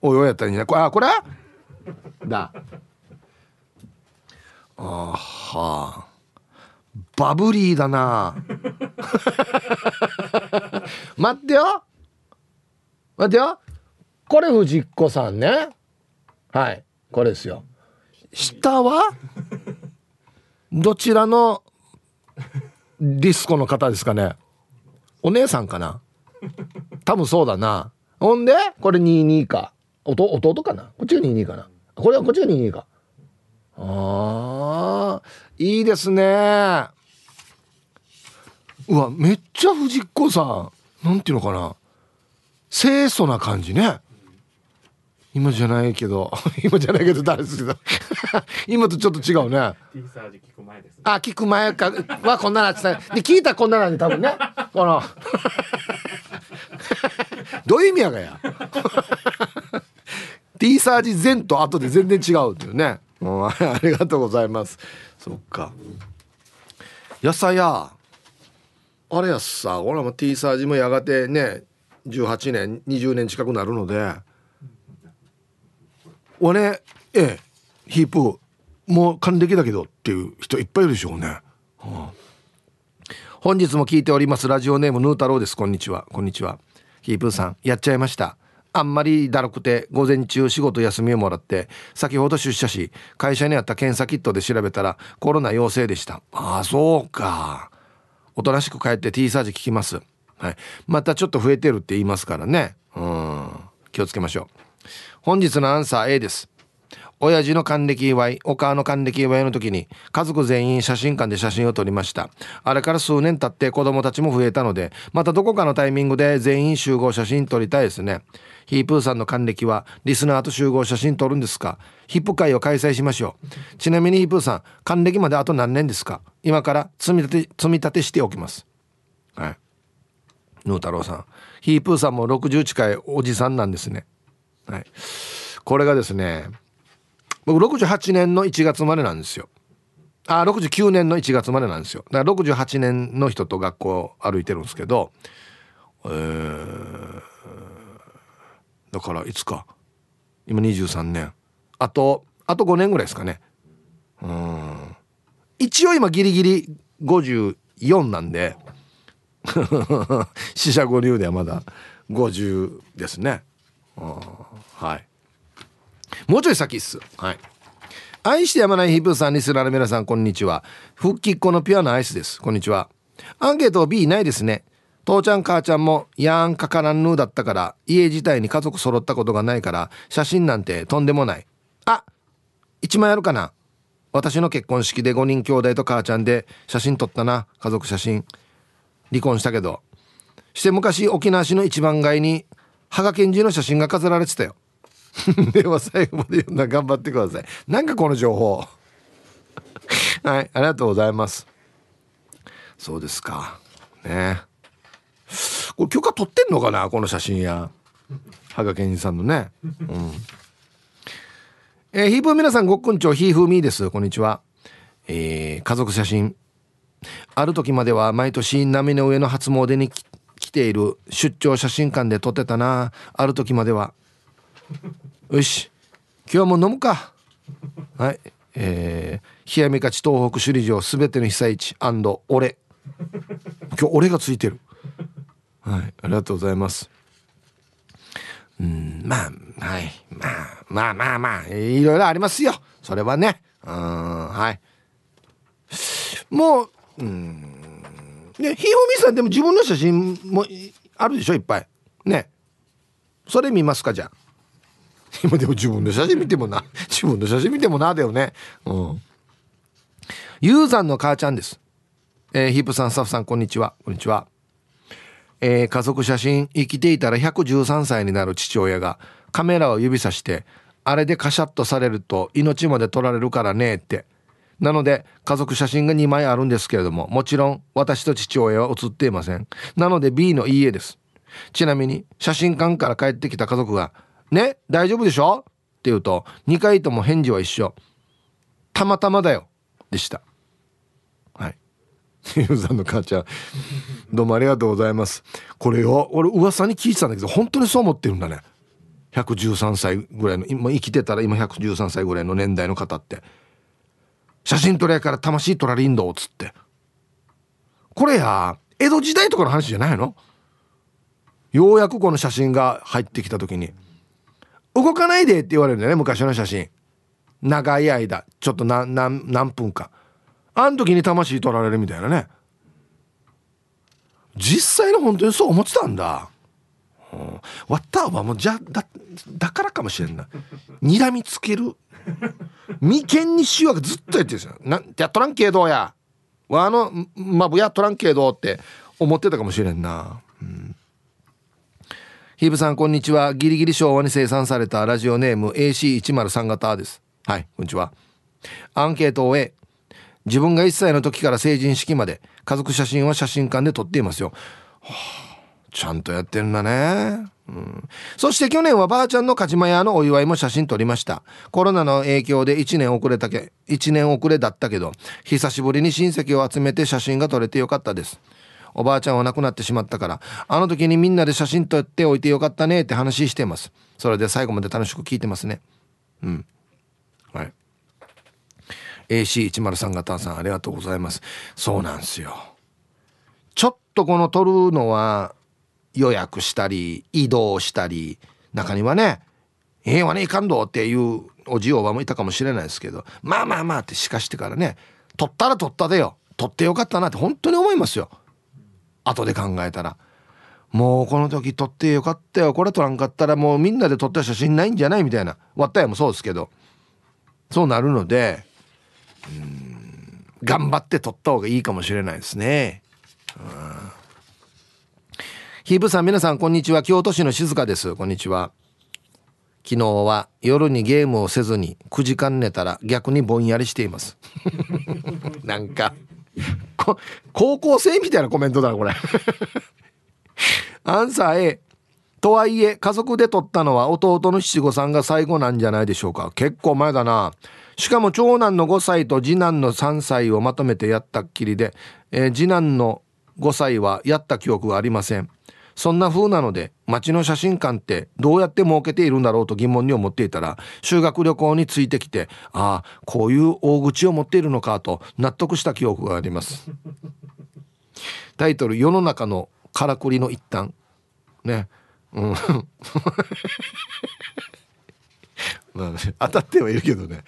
おいおいやったらいいんじゃない？これあこれ？だ。あはあバブリーだな。待ってよ。待ってよ。これ藤子さんね。はい。これですよ。下は？どちらのディスコの方ですかね。お姉さんかな。多分そうだな。ほんで？これ22か。弟弟かな？こっちが22かな。これはこっちが22か。あいいですね。うわめっちゃ藤子さんなんていうのかな。清楚な感じね。今じゃないけど 今じゃないけど誰ですけど。今とちょっと違うね。あ聞く前か。はこんななってた。で聞いたらこんななんで多分ね。この。どういう意味やがや。T サージ前と後で全然違うっていうね。もうありがとうございますそっか。野菜やあれやさ俺も T サージもやがてね18年20年近くなるので。俺ええヒープもう還暦だけどっていう人いっぱいいるでしょうね、はあ、本日も聞いております。ラジオネームヌー太郎です。こんにちは。こんにちは。ヒープーさんやっちゃいました。あんまりだるくて午前中仕事休みをもらって先ほど出社し会社にあった検査キットで調べたらコロナ陽性でした。ああそうか。おとなしく帰って T サージ聞きます。はい。またちょっと増えてるって言いますからね。うん。気をつけましょう。本日のアンサー A です。親父の還暦祝い、お母の還暦祝いの時に家族全員写真館で写真を撮りました。あれから数年経って子供たちも増えたので、またどこかのタイミングで全員集合写真撮りたいですね。ヒープーさんの還暦はリスナーと集合写真撮るんですか？ヒップ会を開催しましょう。ちなみにヒープーさん、還暦まであと何年ですか？今から積み立て、積み立てしておきます。はい。ヌー太郎さん。ヒープーさんも60近いおじさんなんですね。はい。これがですね、僕68年の1月までなんですよ。あ、69年の1月までなんですよ。だから68年の人と学校歩いてるんですけど、えー、だからいつか。今23年。あと、あと5年ぐらいですかね。うん。一応今ギリギリ54なんで、四捨五入ではまだ50ですね。はい。もうちょい先っすはい愛してやまないヒップさんにすらる皆さんこんにちは復帰っ子のピュアなアイスですこんにちはアンケート B ないですね父ちゃん母ちゃんもやんかからんぬだったから家自体に家族揃ったことがないから写真なんてとんでもない。あ1枚あるかな。私の結婚式で5人兄弟と母ちゃんで写真撮ったな。家族写真。離婚したけど。して昔沖縄市の一番街に羽賀健二の写真が飾られてたよ。では最後まで読んだ頑張ってください。なんかこの情報。はいありがとうございます。そうですか。ね。えこれ許可取ってんのかなこの写真や羽賀健二さんのね。うん。えー、ヒープー皆さんごっくんちょヒーフーミーです。こんにちは。えー、家族写真。ある時までは毎年波の上の初詣に来ている出張写真館で撮ってたな。ある時までは。よし。今日はもう飲むか。はい。えー、冷やみ勝ち東北首里城すべての被災地俺。今日俺がついてる。はい。ありがとうございます。うんまあはい。まあまあまあまあいろいろありますよ。それはね。うんはい。もううんねひほみさんでも自分の写真もあるでしょいっぱい。ね。それ見ますかじゃあ。今でも自分の写真見てもな。自分の写真見てもなだよね。うん。ユーザンの母ちゃんです、えー、ヒープさんスタッフさんこんにちは。こんにちは。えー、家族写真生きていたら113歳になる父親がカメラを指さしてあれでカシャッとされると命まで取られるからねって。なので家族写真が2枚あるんですけれどももちろん私と父親は写っていません。なので B のいい絵です。ちなみに写真館から帰ってきた家族がね大丈夫でしょ？って言うと2回とも返事は一緒。たまたまだよ。でした。ゆうさんの母ちゃん。どうもありがとうございます。これを俺噂に聞いてたんだけど本当にそう思ってるんだね。113歳ぐらいの今生きてたら今113歳ぐらいの年代の方って。写真撮れから魂撮られんどっつって。これや江戸時代とかの話じゃないの？ようやくこの写真が入ってきた時に。動かないでって言われるんだよね昔の写真。長い間。ちょっと何何何分か。あん時に魂取られるみたいなね。実際の本当にそう思ってたんだ、うん、ワッターはもうじゃだだからかもしれんな。睨みつける。眉間にしわがずっとやってるん。ですよなやっとらんけどや。あのまぶやっとらんけどって。思ってたかもしれんな。うん。ヒブさんこんにちは。ギリギリ昭和に生産されたラジオネーム AC103 型です。はいこんにちは。アンケートを終え自分が1歳の時から成人式まで家族写真は写真館で撮っていますよ、はあ、ちゃんとやってるんだね。うん、そして去年はばあちゃんの勝島屋のお祝いも写真撮りました。コロナの影響で1年遅れたけ1年遅れだったけど久しぶりに親戚を集めて写真が撮れてよかったです。おばあちゃんは亡くなってしまったからあの時にみんなで写真撮っておいてよかったねって話してます。それで最後まで楽しく聞いてますね。うん。AC103 型さんありがとうございます。そうなんすよ。ちょっとこの撮るのは予約したり移動したり中にはね「ええわねいかんど」っていうおじおばもいたかもしれないですけどまあまあまあってしかしてからね撮ったら撮ったでよ。撮ってよかったなって本当に思いますよ。後で考えたら。もうこの時撮ってよかったよ。これ撮らんかったらもうみんなで撮った写真ないんじゃないみたいな。割ったやもそうですけど。そうなるのでうん。頑張って撮った方がいいかもしれないですね。ヒーブさん皆さんこんにちは。京都市の静香です。こんにちは。昨日は夜にゲームをせずに9時間寝たら逆にぼんやりしています。なんか高校生みたいなコメントだなこれ。アンサー A とはいえ家族で撮ったのは弟の七五三が最後なんじゃないでしょうか。結構前だな。しかも長男の5歳と次男の3歳をまとめてやったっきりで、えー、次男の5歳はやった記憶がありません。そんな風なので街の写真館ってどうやって設けているんだろうと疑問に思っていたら修学旅行についてきてああこういう大口を持っているのかと納得した記憶があります。タイトル「世の中のからくりの一端」ね。うん。まあ、当たってはいるけどね。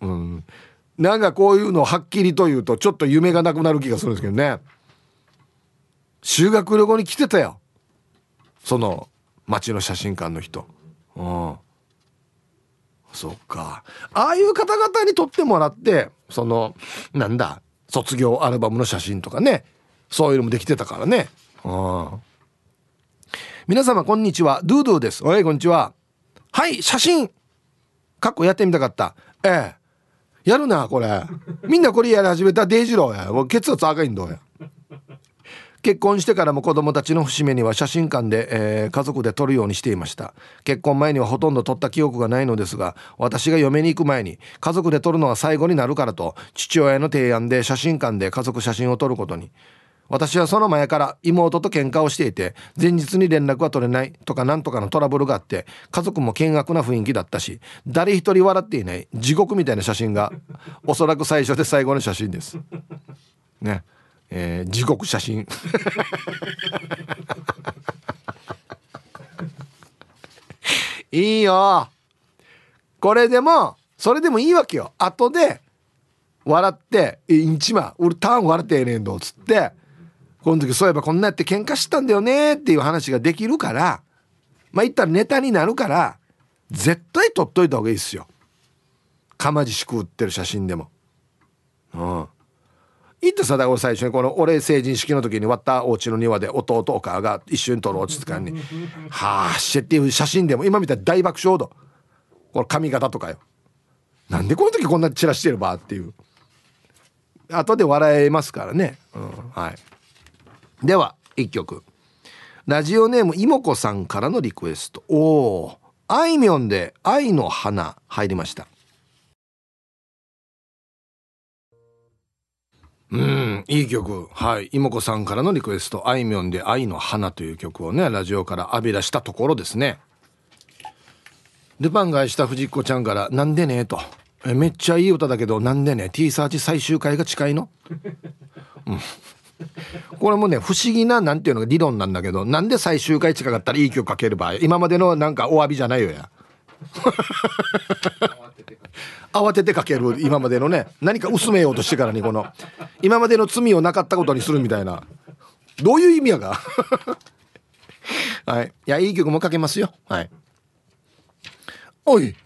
うん。なんかこういうのをはっきりと言うとちょっと夢がなくなる気がするんですけどね。修学旅行に来てたよ。その町の写真館の人。うん。そっか。ああいう方々に撮ってもらってそのなんだ卒業アルバムの写真とかね。そういうのもできてたからね。うん。皆様こんにちは。ドゥドゥです。おいこんにちは。はい写真。かっこやってみたかった。ええ。やるなこれ。みんなこれやり始めたデイジローや。もう血圧赤いんだや。結婚してからも子供たちの節目には写真館で、えー、家族で撮るようにしていました。結婚前にはほとんど撮った記憶がないのですが私が嫁に行く前に家族で撮るのは最後になるからと父親の提案で写真館で家族写真を撮ることに。私はその前から妹と喧嘩をしていて前日に連絡は取れないとかなんとかのトラブルがあって家族も険悪な雰囲気だったし誰一人笑っていない地獄みたいな写真がおそらく最初で最後の写真です。ね。えー、地獄写真。いいよ。これでもそれでもいいわけよ。後で笑って「インチマ俺ターン笑ってええねんど」っつってこの時そういえばこんなやって喧嘩したんだよねっていう話ができるからまあ言ったらネタになるから絶対撮っといた方がいいですよ。かまじしく売ってる写真でも。うん。言ってさだ最初にこの俺成人式の時に割ったお家の庭で弟お母が一緒に撮ろうっつってからに「はあしっていう写真でも今見たら大爆笑度この髪型とかよなんでこの時こんな散らしてるばっていう後で笑えますからね、うん、はいでは1曲。ラジオネームいもこさんからのリクエスト。おおあいみょんで「愛の花」入りました。うんいい曲。はい妹子さんからのリクエスト。あいみょんで「愛の花」という曲をねラジオから浴び出したところですね。ルパンがした藤子ちゃんから「なんでね」と。めっちゃいい歌だけどなんでね。T サーチ最終回が近いの、うん、これもね不思議ななんていうのが理論なんだけどなんで最終回近かったらいい曲かける場合今までのなんかお詫びじゃないよや。慌ててかける今までのね何か薄めようとしてからにこの今までの罪をなかったことにするみたいな。どういう意味やが？はい。いやいい曲もかけますよ。はい。おい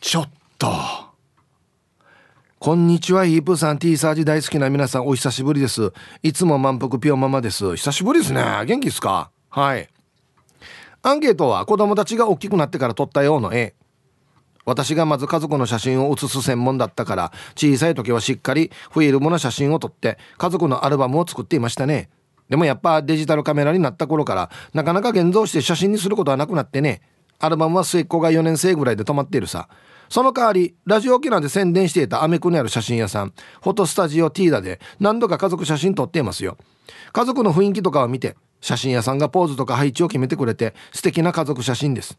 ちょっと。こんにちはヒープさん T サージ大好きな皆さんお久しぶりです。いつも満腹ピョンママです。久しぶりですね。元気ですか？はい。アンケートは子供たちが大きくなってから撮ったような絵。私がまず家族の写真を写す専門だったから小さい時はしっかりフィルムの写真を撮って家族のアルバムを作っていましたね。でもやっぱデジタルカメラになった頃からなかなか現像して写真にすることはなくなってね。アルバムは末っ子が4年生ぐらいで止まっているさ。その代わりラジオ沖縄で宣伝していたアメクにある写真屋さんフォトスタジオティーダで何度か家族写真撮っていますよ。家族の雰囲気とかを見て写真屋さんがポーズとか配置を決めてくれて素敵な家族写真です。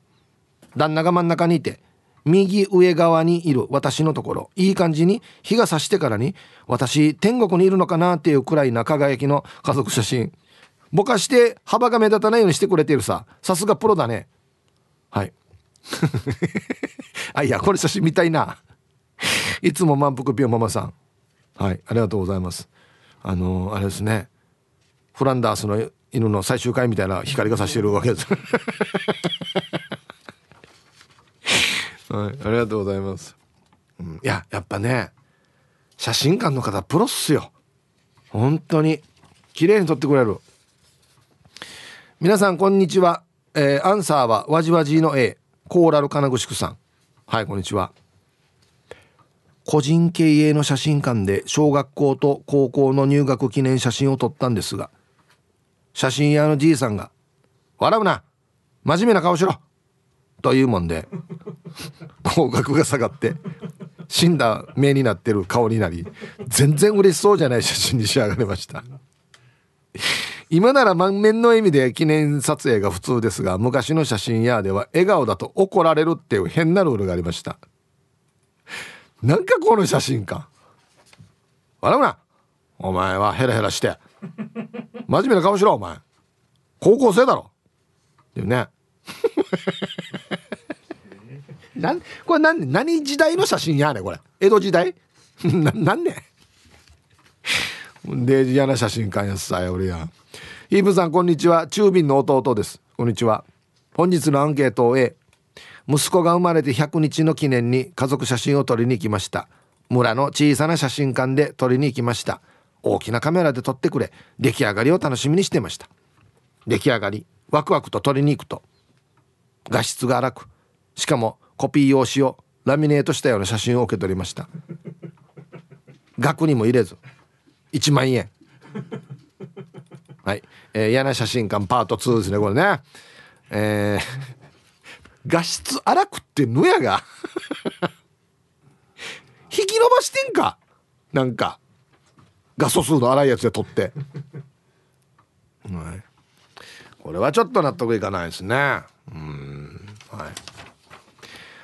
旦那が真ん中にいて右上側にいる私のところいい感じに日が差してからに私天国にいるのかなっていうくらいな輝きの家族写真。ぼかして幅が目立たないようにしてくれてるさ。さすがプロだね。はい。あいやこれ写真見たいないつも満腹病ママさんはいありがとうございますあの、あれですねフランダースの犬の最終回みたいな光がさしてるわけです はい、ありがとうございます。うん、いや、やっぱね、写真館の方プロっすよ。本当に。綺麗に撮ってくれる。皆さん、こんにちは。えー、アンサーはわじわじの A、コーラル金具宿さん。はい、こんにちは。個人経営の写真館で小学校と高校の入学記念写真を撮ったんですが、写真屋のじいさんが、笑うな真面目な顔しろというもんで口角が下がって死んだ目になってる顔になり全然嬉しそうじゃない写真に仕上がりました今なら満面の笑みで記念撮影が普通ですが昔の写真屋では笑顔だと怒られるっていう変なルールがありました。なんかこの写真か。笑うな。お前はヘラヘラして。真面目な顔しろお前。高校生だろ。っていうね。なんこれ何何時代の写真やねこれ。江戸時代？ななんねデージ嫌な写真館やさ俺やヒープさんこんにちは。中便の弟です。こんにちは。本日のアンケートを終え息子が生まれて100日の記念に家族写真を撮りに行きました。村の小さな写真館で撮りに行きました。大きなカメラで撮ってくれ。出来上がりを楽しみにしてました。出来上がりワクワクと撮りに行くと。画質が荒く。しかもコピー用紙をラミネートしたような写真を受け取りました。額にも入れず。1万円。はい、えー、嫌な写真館パート2ですねこれね。えー、画質荒くってのやが。引き伸ばしてんか。なんか。画素数の荒いやつで撮って、はい、これはちょっと納得いかないですね。うん。はい。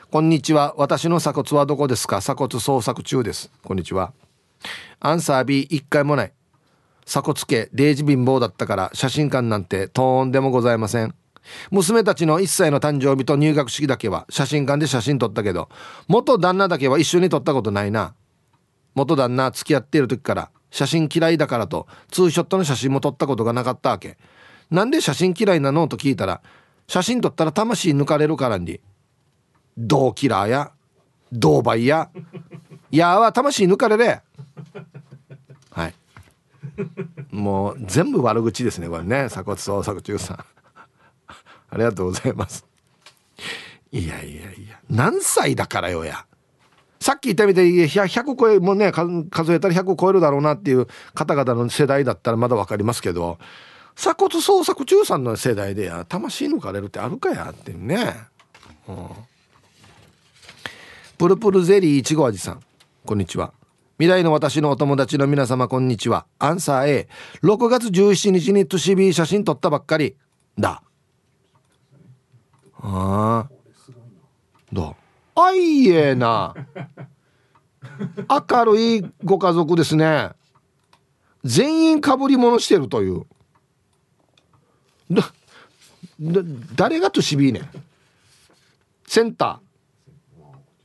こんにちは。私の鎖骨はどこですか？鎖骨捜索中です。こんにちは。アンサー B 一回もない。鎖骨家デージ貧乏だったから写真館なんてとんでもございません。娘たちの1歳の誕生日と入学式だけは写真館で写真撮ったけど元旦那だけは一緒に撮ったことないな。元旦那付き合っている時から写真嫌いだからとツーショットの写真も撮ったことがなかったわけ。なんで写真嫌いなのと聞いたら写真撮ったら魂抜かれるからに。銅キラーや？銅梅や？いやは魂抜かれれ。はい。もう全部悪口ですねこれね。鎖骨捜索中さん。ありがとうございます。いやいやいや何歳だからよや。さっき言ったみたいに100超えもね数えたら100超えるだろうなっていう方々の世代だったらまだ分かりますけど鎖骨捜索中さんの世代でや魂抜かれるってあるかやってね、うん、プルプルゼリーいちご味さん。こんにちは。未来の私のお友達の皆様こんにちは。アンサー A6 月17日にトシビー写真撮ったばっかり。だ。ああどうあいえな。明るいご家族ですね。全員かぶり物してるという。だだ誰がとしびいねセンタ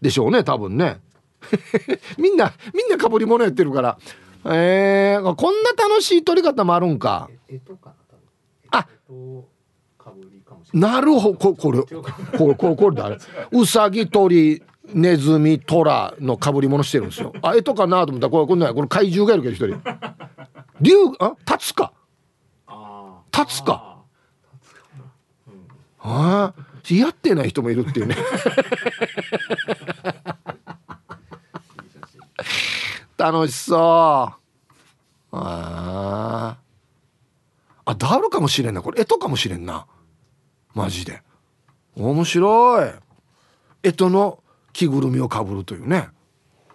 ー。でしょうね多分ね みんなみんなかぶり物やってるから。えー、こんな楽しい撮り方もあるんか。あ。なるほど。ここれこれこれこれ誰？うさぎ鳥ネズミトラのかぶり物してるんですよ。あえとかなと思ったらこれこんなこれ怪獣がいるけど一人。竜あ？立つか？立つか？ああやってない人もいるっていうね 楽しそう。ああダルかもしれんなこれ。干支かもしれんな。マジで。面白い。干支の着ぐるみをかぶるというね。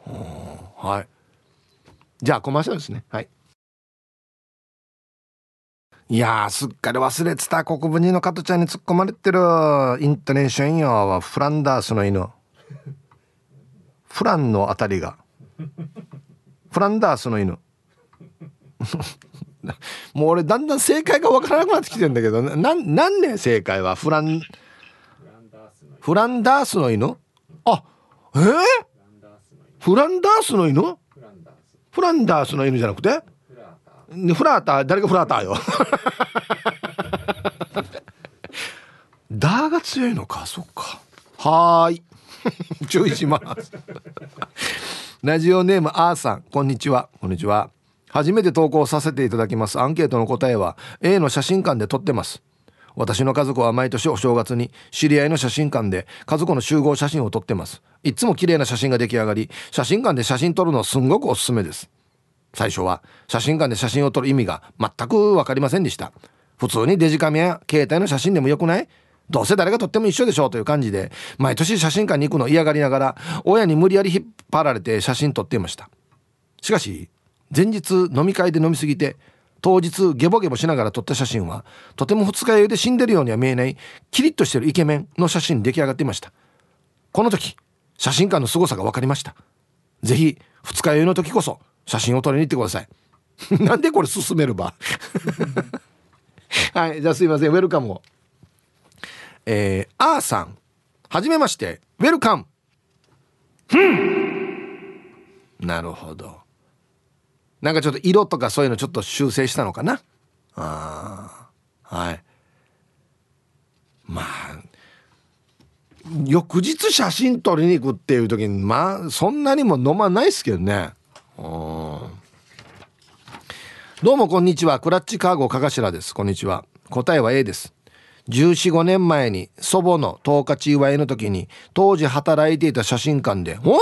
はい。じゃあコマーシャルですね。はい。いやすっかり忘れてた国分寺の加トちゃんに突っ込まれてる。イントネーションよフランダースの犬。フランのあたりが。フランダースの犬。もう俺だんだん正解が分からなくなってきてんだけど何年正解は？フランフランダースの犬？あえー、フランダースの犬？フランダースの犬じゃなくて？フラーター。誰がフラーターよ？ダーが強いのか？そっか。はい。注意します。ラジオネームあーさんこんにちは。こんにちは。初めて投稿させていただきます。アンケートの答えは A の写真館で撮ってます。私の家族は毎年お正月に知り合いの写真館で家族の集合写真を撮ってます。いつも綺麗な写真が出来上がり写真館で写真撮るのすんごくおすすめです。最初は写真館で写真を撮る意味が全く分かりませんでした。普通にデジカメや携帯の写真でもよくない？どうせ誰が撮っても一緒でしょうという感じで毎年写真館に行くの嫌がりながら親に無理やり引っ張られて写真撮っていました。しかし前日飲み会で飲みすぎて当日ゲボゲボしながら撮った写真はとても二日酔いで死んでるようには見えないキリッとしてるイケメンの写真に出来上がっていました。この時写真館の凄さが分かりました。是非二日酔いの時こそ写真を撮りに行ってください。なんでこれ進めるば？はいじゃあすいませんウェルカムを。えー、あーさん。はじめまして。ウェルカムなるほど。なんかちょっと色とかそういうのちょっと修正したのかな？あはい。まあ翌日写真撮りに行くっていう時にまあそんなにも飲まないですけどね。どうもこんにちは。クラッチカーゴかがしらです。こんにちは。答えは A です1415年前に祖母の十勝祝いの時に当時働いていた写真館で「お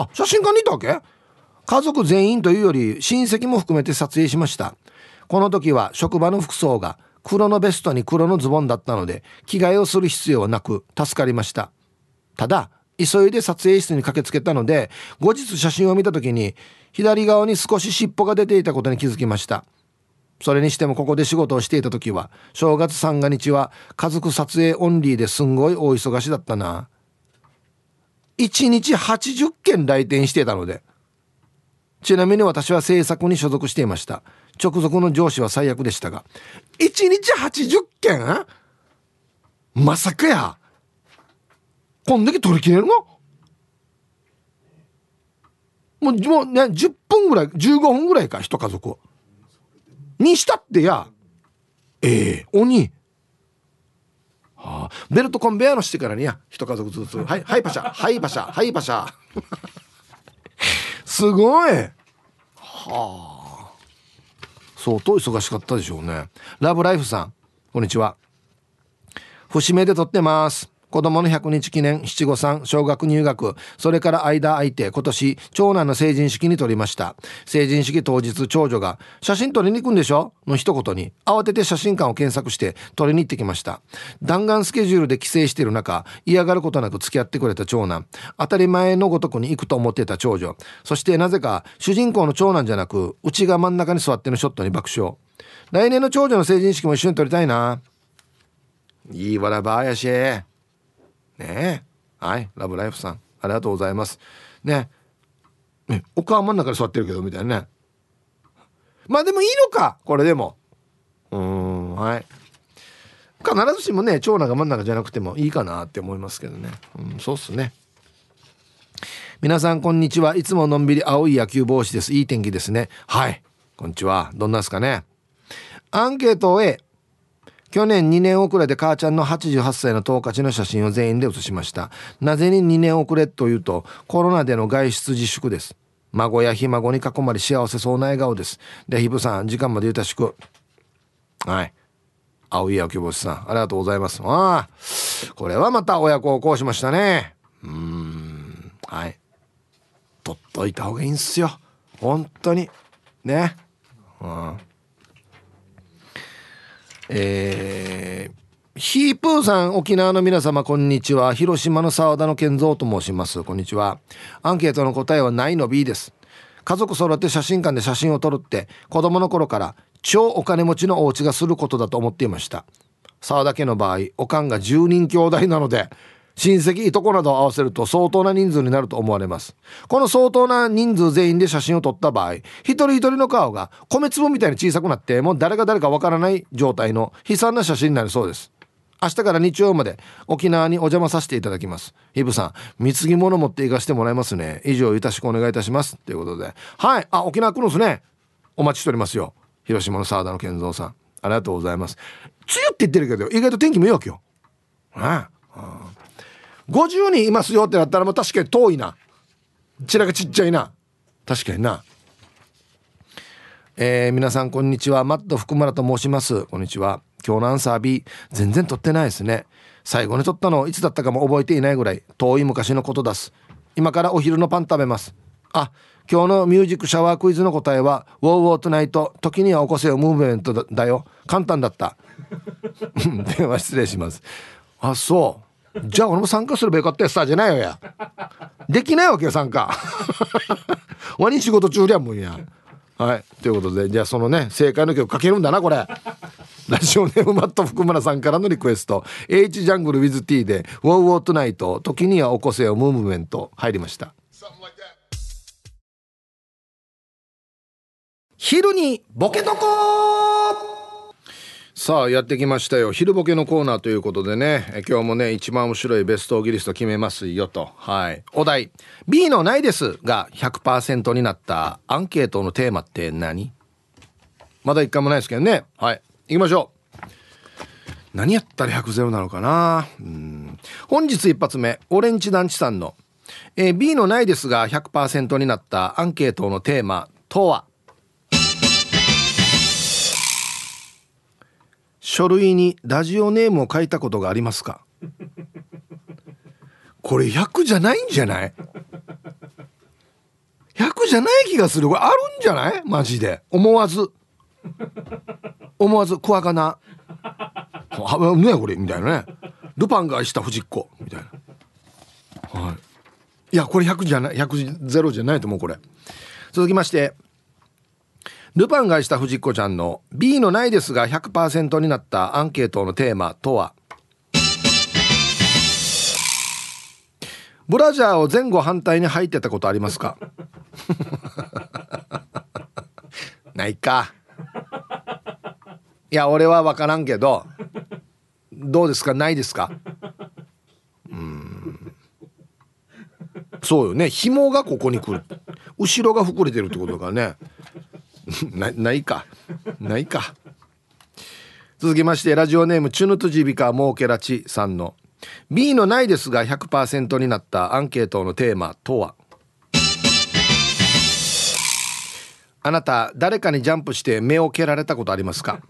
あ写真館にいたわけ？家族全員というより親戚も含めて撮影しました。この時は職場の服装が黒のベストに黒のズボンだったので着替えをする必要はなく助かりました。ただ急いで撮影室に駆けつけたので後日写真を見た時に左側に少し尻尾が出ていたことに気づきました。それにしてもここで仕事をしていた時は正月三が日は家族撮影オンリーですんごい大忙しだったな。1日80件来店してたのでちなみに私は制作に所属していました。直属の上司は最悪でしたが1日80件？まさかや。こんだけ取り切れるの？もうもうね10分ぐらい15分ぐらいか一家族にしたってやええー、鬼。はあ、ベルトコンベヤーのしてからにや一家族ずつ。はいはいパシャ。はいパシャ。はいパシャ。すごい。はあ。相当忙しかったでしょうね。ラブライフさんこんにちは。節目で撮ってます。子供の100日記念七五三小学入学それから間空いて今年長男の成人式に撮りました。成人式当日長女が「写真撮りに行くんでしょ?」の一言に慌てて写真館を検索して撮りに行ってきました。弾丸スケジュールで帰省している中嫌がることなく付き合ってくれた長男。当たり前のごとくに行くと思ってた長女。そしてなぜか主人公の長男じゃなくうちが真ん中に座ってのショットに爆笑。来年の長女の成人式も一緒に撮りたいな。いいわらばあやしねはい。ラブライフさん。ありがとうございます。ねねお顔真ん中で座ってるけどみたいなね。まあでもいいのかこれでも。うんはい。必ずしもね長男が真ん中じゃなくてもいいかなって思いますけどね。うんそうっすね。皆さんこんにちは。いつものんびり青い野球帽子です。いい天気ですね。はい。こんにちは。どんなですかね。アンケートを A 去年2年遅れで母ちゃんの88歳の10日の写真を全員で写しました。なぜに2年遅れというとコロナでの外出自粛です。孫やひ孫に囲まれ幸せそうな笑顔です。でひぶさん時間までゆたしく。はい。青い野球帽子さんありがとうございます。ああ。これはまた親孝行しましたね。うん。はい。取っといた方がいいんすよ。本当に。ね。うん。えー、ヒープーさん沖縄の皆様こんにちは。広島の沢田の健三と申します。こんにちは。アンケートの答えはないの B です。家族揃って写真館で写真を撮るって子供の頃から超お金持ちのお家がすることだと思っていました。沢田家の場合おかんが10人兄弟なので親戚いとこなどを合わせると相当な人数になると思われます。この相当な人数全員で写真を撮った場合一人一人の顔が米粒みたいに小さくなってもう誰が誰かわからない状態の悲惨な写真になるそうです。明日から日曜まで沖縄にお邪魔させていただきます。イブさん貢ぎ物持って行かしてもらいますね。以上よろしくお願いいたします。ということで。はい。あ沖縄来るんですね。お待ちしておりますよ。広島の沢田の健三さん。ありがとうございます。梅雨って言ってるけど意外と天気もいいわけよああ50人いますよってなったらもう確かに遠いな。ちらがちっちゃいな。確かにな。えー、皆さんこんにちは。マット福村と申します。こんにちは。今日のアンサー B 全然撮ってないですね。最後に撮ったのいつだったかも覚えていないぐらい遠い昔のことです。今からお昼のパン食べます。あ今日のミュージックシャワークイズの答えは「ウォーウォートナイト時には起こせよムーブメントだよ。簡単だった。電話失礼します。あそうじゃあ俺も参加すればよかったやさじゃないよや。できないわけよ参加。ワニ仕事中りゃもうや。はい。ということでじゃあそのね正解の曲かけるんだなこれ。ラジオネームマット福村さんからのリクエスト。H ジャングル WithT で「ウォーウォートナイト時には起こせよムーブメント」入りました。昼にボケとこさあやってきましたよ。昼ボケのコーナーということでね。今日もね一番面白いベストオギリスト決めますよと。はい。お題。B のないですが100%になったアンケートのテーマって何？まだ一回もないですけどね。はい。行きましょう。何やったら100ゼロなのかな？うん。本日一発目。オレンジ団地さんの、えー、B のないですが100%になったアンケートのテーマとは？書類にラジオネームを書いたことがありますか？これ100じゃないんじゃない？100じゃない気がする。これあるんじゃない？マジで。思わず。思わず。クワガナねこれみたいなね。ルパンが愛した藤子。みたいな。はい。いやこれ100じゃない100ゼロじゃないと思うこれ。続きまして。ルパンがした藤子ちゃんの B のないですが100%になったアンケートのテーマとは？ブラジャーを前後反対に履いてたことありますか？ないか。いや俺は分からんけど。どうですか？ないですか？うん。そうよね。紐がここに来る。後ろが膨れてるってことだからね。なないか。ないか。続きましてラジオネームチュヌトジビカモーケラチさんの B のないですが100%になったアンケートのテーマとは。あなた誰かにジャンプして目を蹴られたことありますか、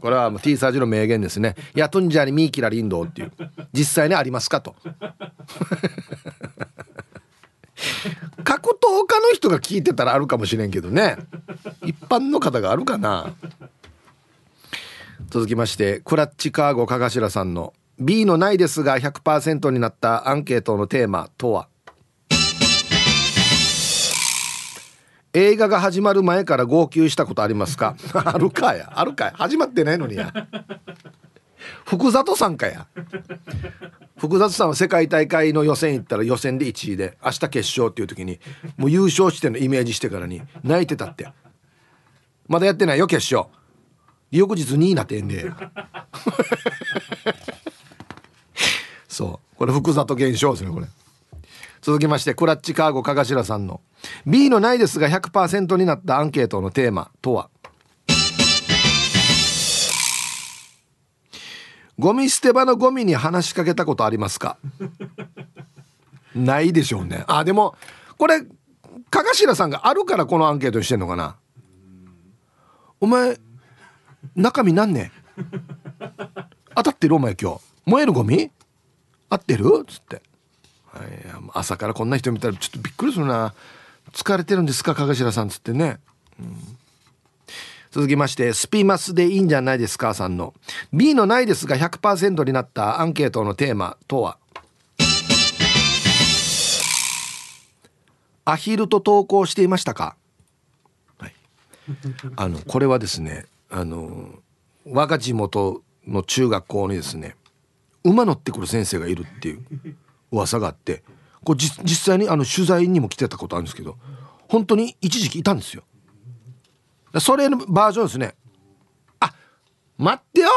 これはもう T サージの名言ですね「やとんじゃにミーキラリンド」っていう。実際にありますか？と。格闘家の人が聞いてたらあるかもしれんけどね。一般の方があるかな。続きましてクラッチカーゴかがしらさんの B のないですが100%になったアンケートのテーマとは。映画が始まる前から号泣したことありますか？あるかや。あるかや。始まってないのにや。福里さんかや。複雑さんは世界大会の予選行ったら予選で1位で明日決勝っていう時にもう優勝してのイメージしてからに。泣いてたって。まだやってないよ決勝。翌日2位になってんで そう。これ複雑現象ですねこれ。続きましてクラッチカーゴかがしらさんの B のないですが100%になったアンケートのテーマとは。ゴミ捨て場のゴミに話しかけたことありますか？ないでしょうね。あでもこれかがしらさんがあるからこのアンケートにしてんのかな？お前中身なんね当たってる？お前今日。燃えるゴミ？合ってる？っつって。はい、朝からこんな人見たらちょっとびっくりするな。疲れてるんですか？かがしらさんつってね、うん、続きましてスピマスでいいんじゃないですか？さんの。B のないですが100%になったアンケートのテーマとは？アヒルと投稿していましたか、あのこれはですねあの我が地元の中学校にですね馬乗ってくる先生がいるっていう噂があってこれ実際にあの取材にも来てたことあるんですけど本当に一時期いたんですよ。それのバージョンですね。あ待ってよ。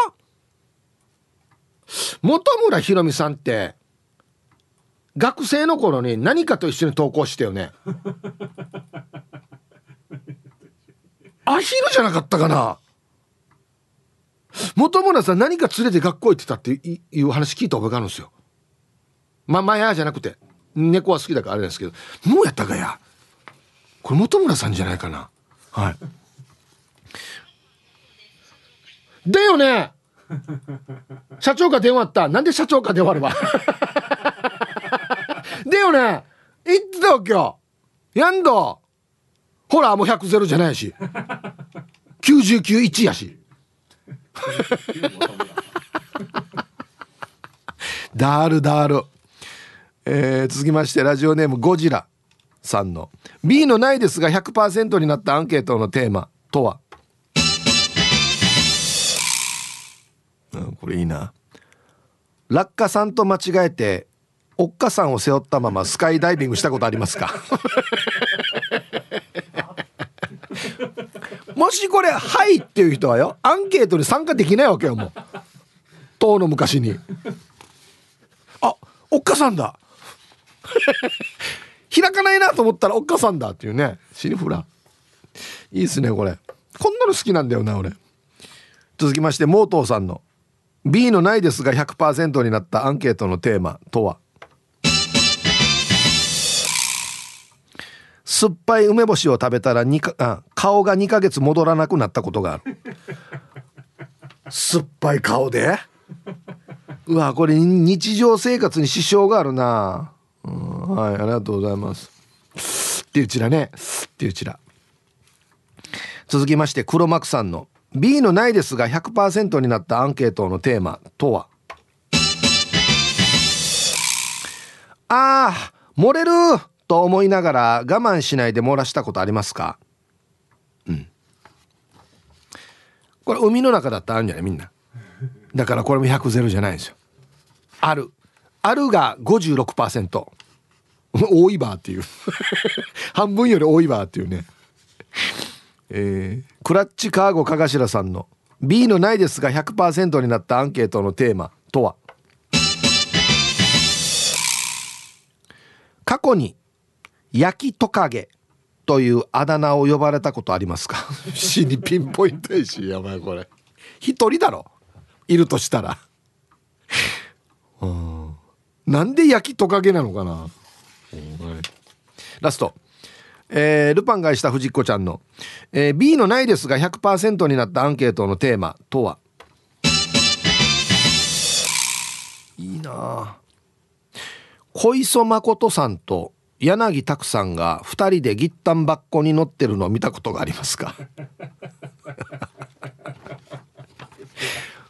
本村ひろみさんって学生の頃に何かと一緒に投稿してよね。アヒルじゃなかったかな？本村さん何か連れて学校行ってたっていう話聞いた覚えがあるんですよ。まあまあやじゃなくて。猫は好きだからあれですけど。もうやったかや？これ本村さんじゃないかな？はい。だよね！社長が電話あった。なんで社長か電話あれば？だよね！言ってたわけよ。やんどほらも100ゼロじゃないし。991やし。ダールダール。えー、続きましてラジオネームゴジラさんの。B のないですが100%になったアンケートのテーマとは、うん、これいいな。落下さんと間違えておっかさんを背負ったままスカイダイビングしたことありますか？もしこれ「はい」っていう人はよアンケートに参加できないわけよもう。当の昔に。あおっかさんだ。開かないなと思ったらおっかさんだっていうね。シリフラいいですねこれ。こんなの好きなんだよな俺。続きましてモートーさんの。B のないですが100%になったアンケートのテーマとは？酸っぱい梅干しを食べたらにかあ顔が2ヶ月戻らなくなったことがある酸っぱい顔で？うわこれ日常生活に支障があるなはい、ありがとうございます。っていうちらね。っていうちら。続きまして、黒幕さんの B のないですが100%になったアンケートのテーマとは？ああ、漏れると思いながら我慢しないで漏らしたことありますか？うん。これ海の中だったらあるんじゃない？みんな。だからこれも100ゼロじゃないんですよ。ある。あるが56%。多いばっていう 半分より多いばっていうねえー、クラッチカーゴかがしらさんの B のないですが100%になったアンケートのテーマとは？過去に焼きトカゲというあだ名を呼ばれたことありますか？死にピンポイントやしやばいこれ。一人だろ？いるとしたら。うん。なんで焼きトカゲなのかな？ラスト。えー、ルパンがした藤子ちゃんの、えー、B のないですが100%になったアンケートのテーマとは？いいな小磯誠さんと柳拓さんが2人でギッタンバッコに乗ってるのを見たことがありますか？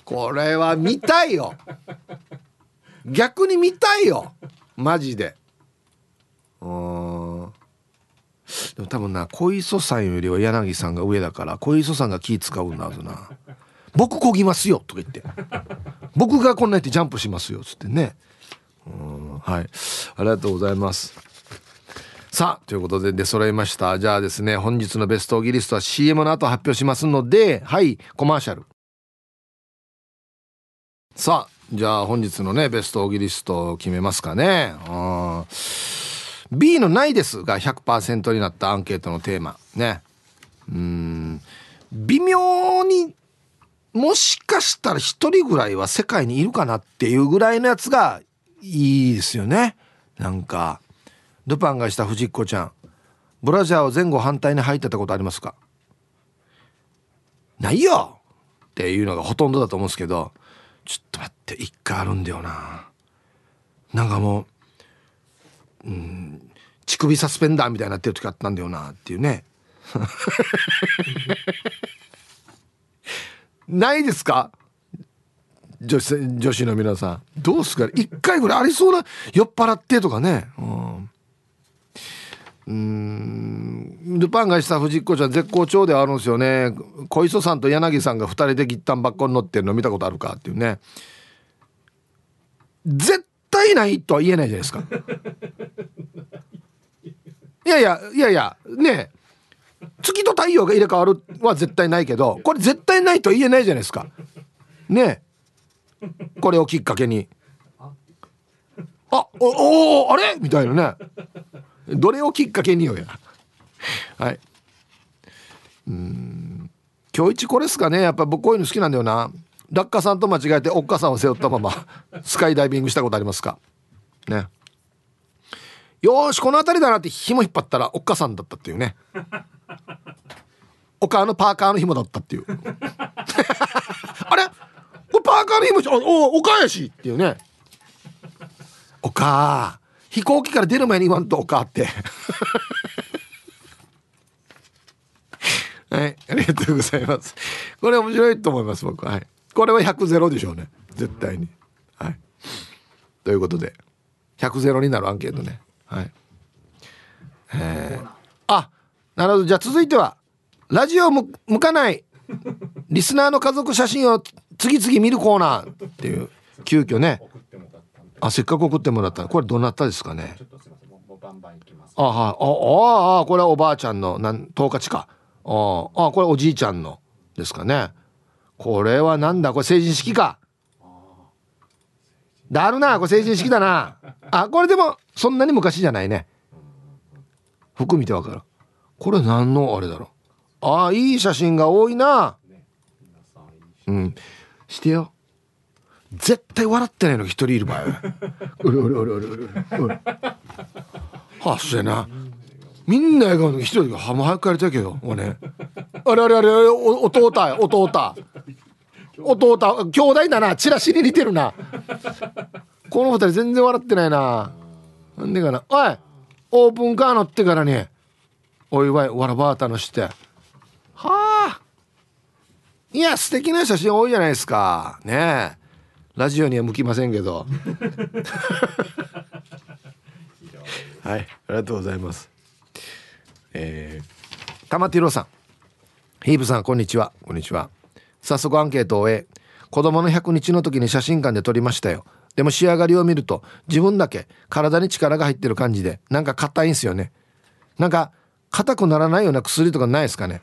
これは見たいよ。逆に見たいよ。マジで。うんでも多分な小磯さんよりは柳さんが上だから小磯さんが気使うんだぞな「僕こぎますよ」とか言って「僕がこんなやってジャンプしますよ」っつってね。はい。ありがとうございますさあということで出揃いました。じゃあですね本日のベストオギリストは CM の後発表しますのではいコマーシャル。さあじゃあ本日のねベストオギリストを決めますかね。うん。B の「ないです」が100%になったアンケートのテーマ。ね。うん。微妙にもしかしたら一人ぐらいは世界にいるかなっていうぐらいのやつがいいですよね。なんか。ルパンがした藤子ちゃん。ブラジャーを前後反対に履いてたことありますか？ないよ！っていうのがほとんどだと思うんですけど。ちょっと待って一回あるんだよな。なんかもううん乳首サスペンダーみたいになってる時あったんだよな。っていうね。ないですか？女子女子の皆さん。どうすか？一回ぐらいありそうな酔っ払ってとかね。うん。うん。ルパンがした藤子ちゃん絶好調ではあるんですよね。小磯さんと柳さんが2人でギッタンばっかり乗ってるの見たことあるかっていうね。絶対ないとは言えないじゃないですか。いやいや。いやいやね月と太陽が入れ替わるは絶対ないけどこれ絶対ないと言えないじゃないですか。ねこれをきっかけに。あおおあれ？みたいなねどれをきっかけによや。はい。うん。今日一これっすかね。やっぱ僕こういうの好きなんだよな。落下さんと間違えておっかさんを背負ったまま スカイダイビングしたことありますか。ね。よしこの辺りだなって紐引っ張ったらおっかさんだったっていうね。お母のパーカーの紐だったっていう。あれ？これパーカーの紐じゃおお母やしっていうね。お母。飛行機から出る前に言わんとお母って。はいありがとうございます。これ面白いと思います僕は。い。これは100ゼロでしょうね。絶対に。はい。ということで100ゼロになるアンケートね。はい。えー、あなるほど。じゃあ続いてはラジオ向かないリスナーの家族写真を次々見るコーナーっていう急遽ね。あせっかく送ってもらった。これどなたですかね？あはいああこれはおばあちゃんのなん十勝かああこれおじいちゃんのですかね。これはなんだ？これ成人式か。だるなこれ成人式だな。あこれでもそんなに昔じゃないね。服見てわかる。これ何のあれだろう？ああいい写真が多いな。うん。してよ絶対笑ってないの一人いる場合うるうるうるうるうるうるはっせな。みんな笑顔の一人がはも早く帰りたいけどもうねあれあれあれ弟や弟。弟兄弟だな。チラシに似てるな。この二人全然笑ってないな。なんでかな。おいオープンカー乗ってからにお祝いわらばーたのして。はあ。いや素敵な写真多いじゃないですか。ねえラジオには向きませんけど。はいありがとうございます。えー、玉ティロさん。ヒープさんこんにちは。こんにちは。早速アンケートを終え子供の100日の時に写真館で撮りましたよ。でも仕上がりを見ると自分だけ体に力が入ってる感じでなんか硬いんすよね。なんか硬くならないような薬とかないですかね。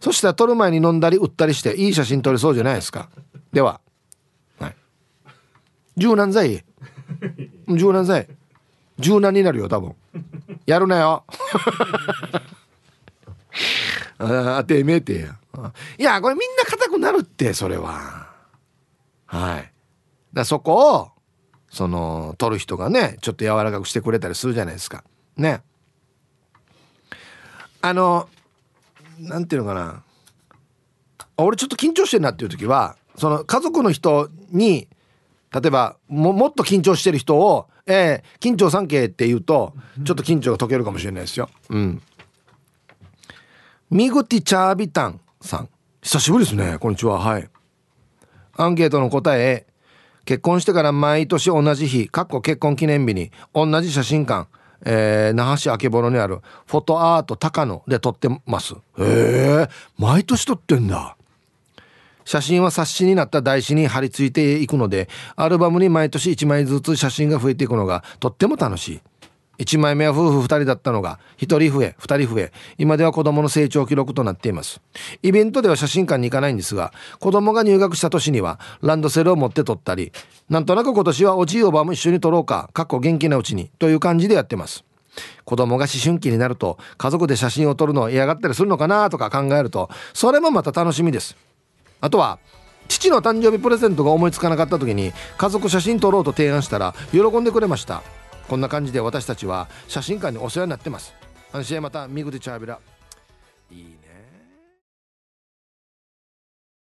そしたら撮る前に飲んだり売ったりしていい写真撮れそうじゃないですか。では、はい、柔軟剤。柔軟剤。柔軟になるよ多分。やるなよ。あてめえてや。いやこれみんな硬くなるってそれは。はい。だそこをその取る人がねちょっと柔らかくしてくれたりするじゃないですか。ね。あのなんていうのかな。俺ちょっと緊張してるなっていう時はその家族の人に例えばももっと緊張してる人を「えー、緊張三景」って言うとちょっと緊張が解けるかもしれないですよ。うん。ミグティチャービタンさん。久しぶりですね。こんにちは。はい。アンケートの答え結婚してから毎年同じ日かっこ結婚記念日に同じ写真館えー、那覇市あけぼのにあるフォトアート高野で撮ってます。へえ毎年撮ってんだ。写真は冊子になった台紙に貼り付いていくのでアルバムに毎年1枚ずつ写真が増えていくのがとっても楽しい。1枚目は夫婦2人だったのが1人増え2人増え今では子供の成長記録となっています。イベントでは写真館に行かないんですが子供が入学した年にはランドセルを持って撮ったりなんとなく今年はおじいおばあも一緒に撮ろうかかっこ元気なうちにという感じでやってます。子供が思春期になると家族で写真を撮るのを嫌がったりするのかなとか考えるとそれもまた楽しみです。あとは父の誕生日プレゼントが思いつかなかった時に家族写真撮ろうと提案したら喜んでくれました。こんな感じで私たちは写真館にお世話になってます。安心また見ぐでチャービラ。いい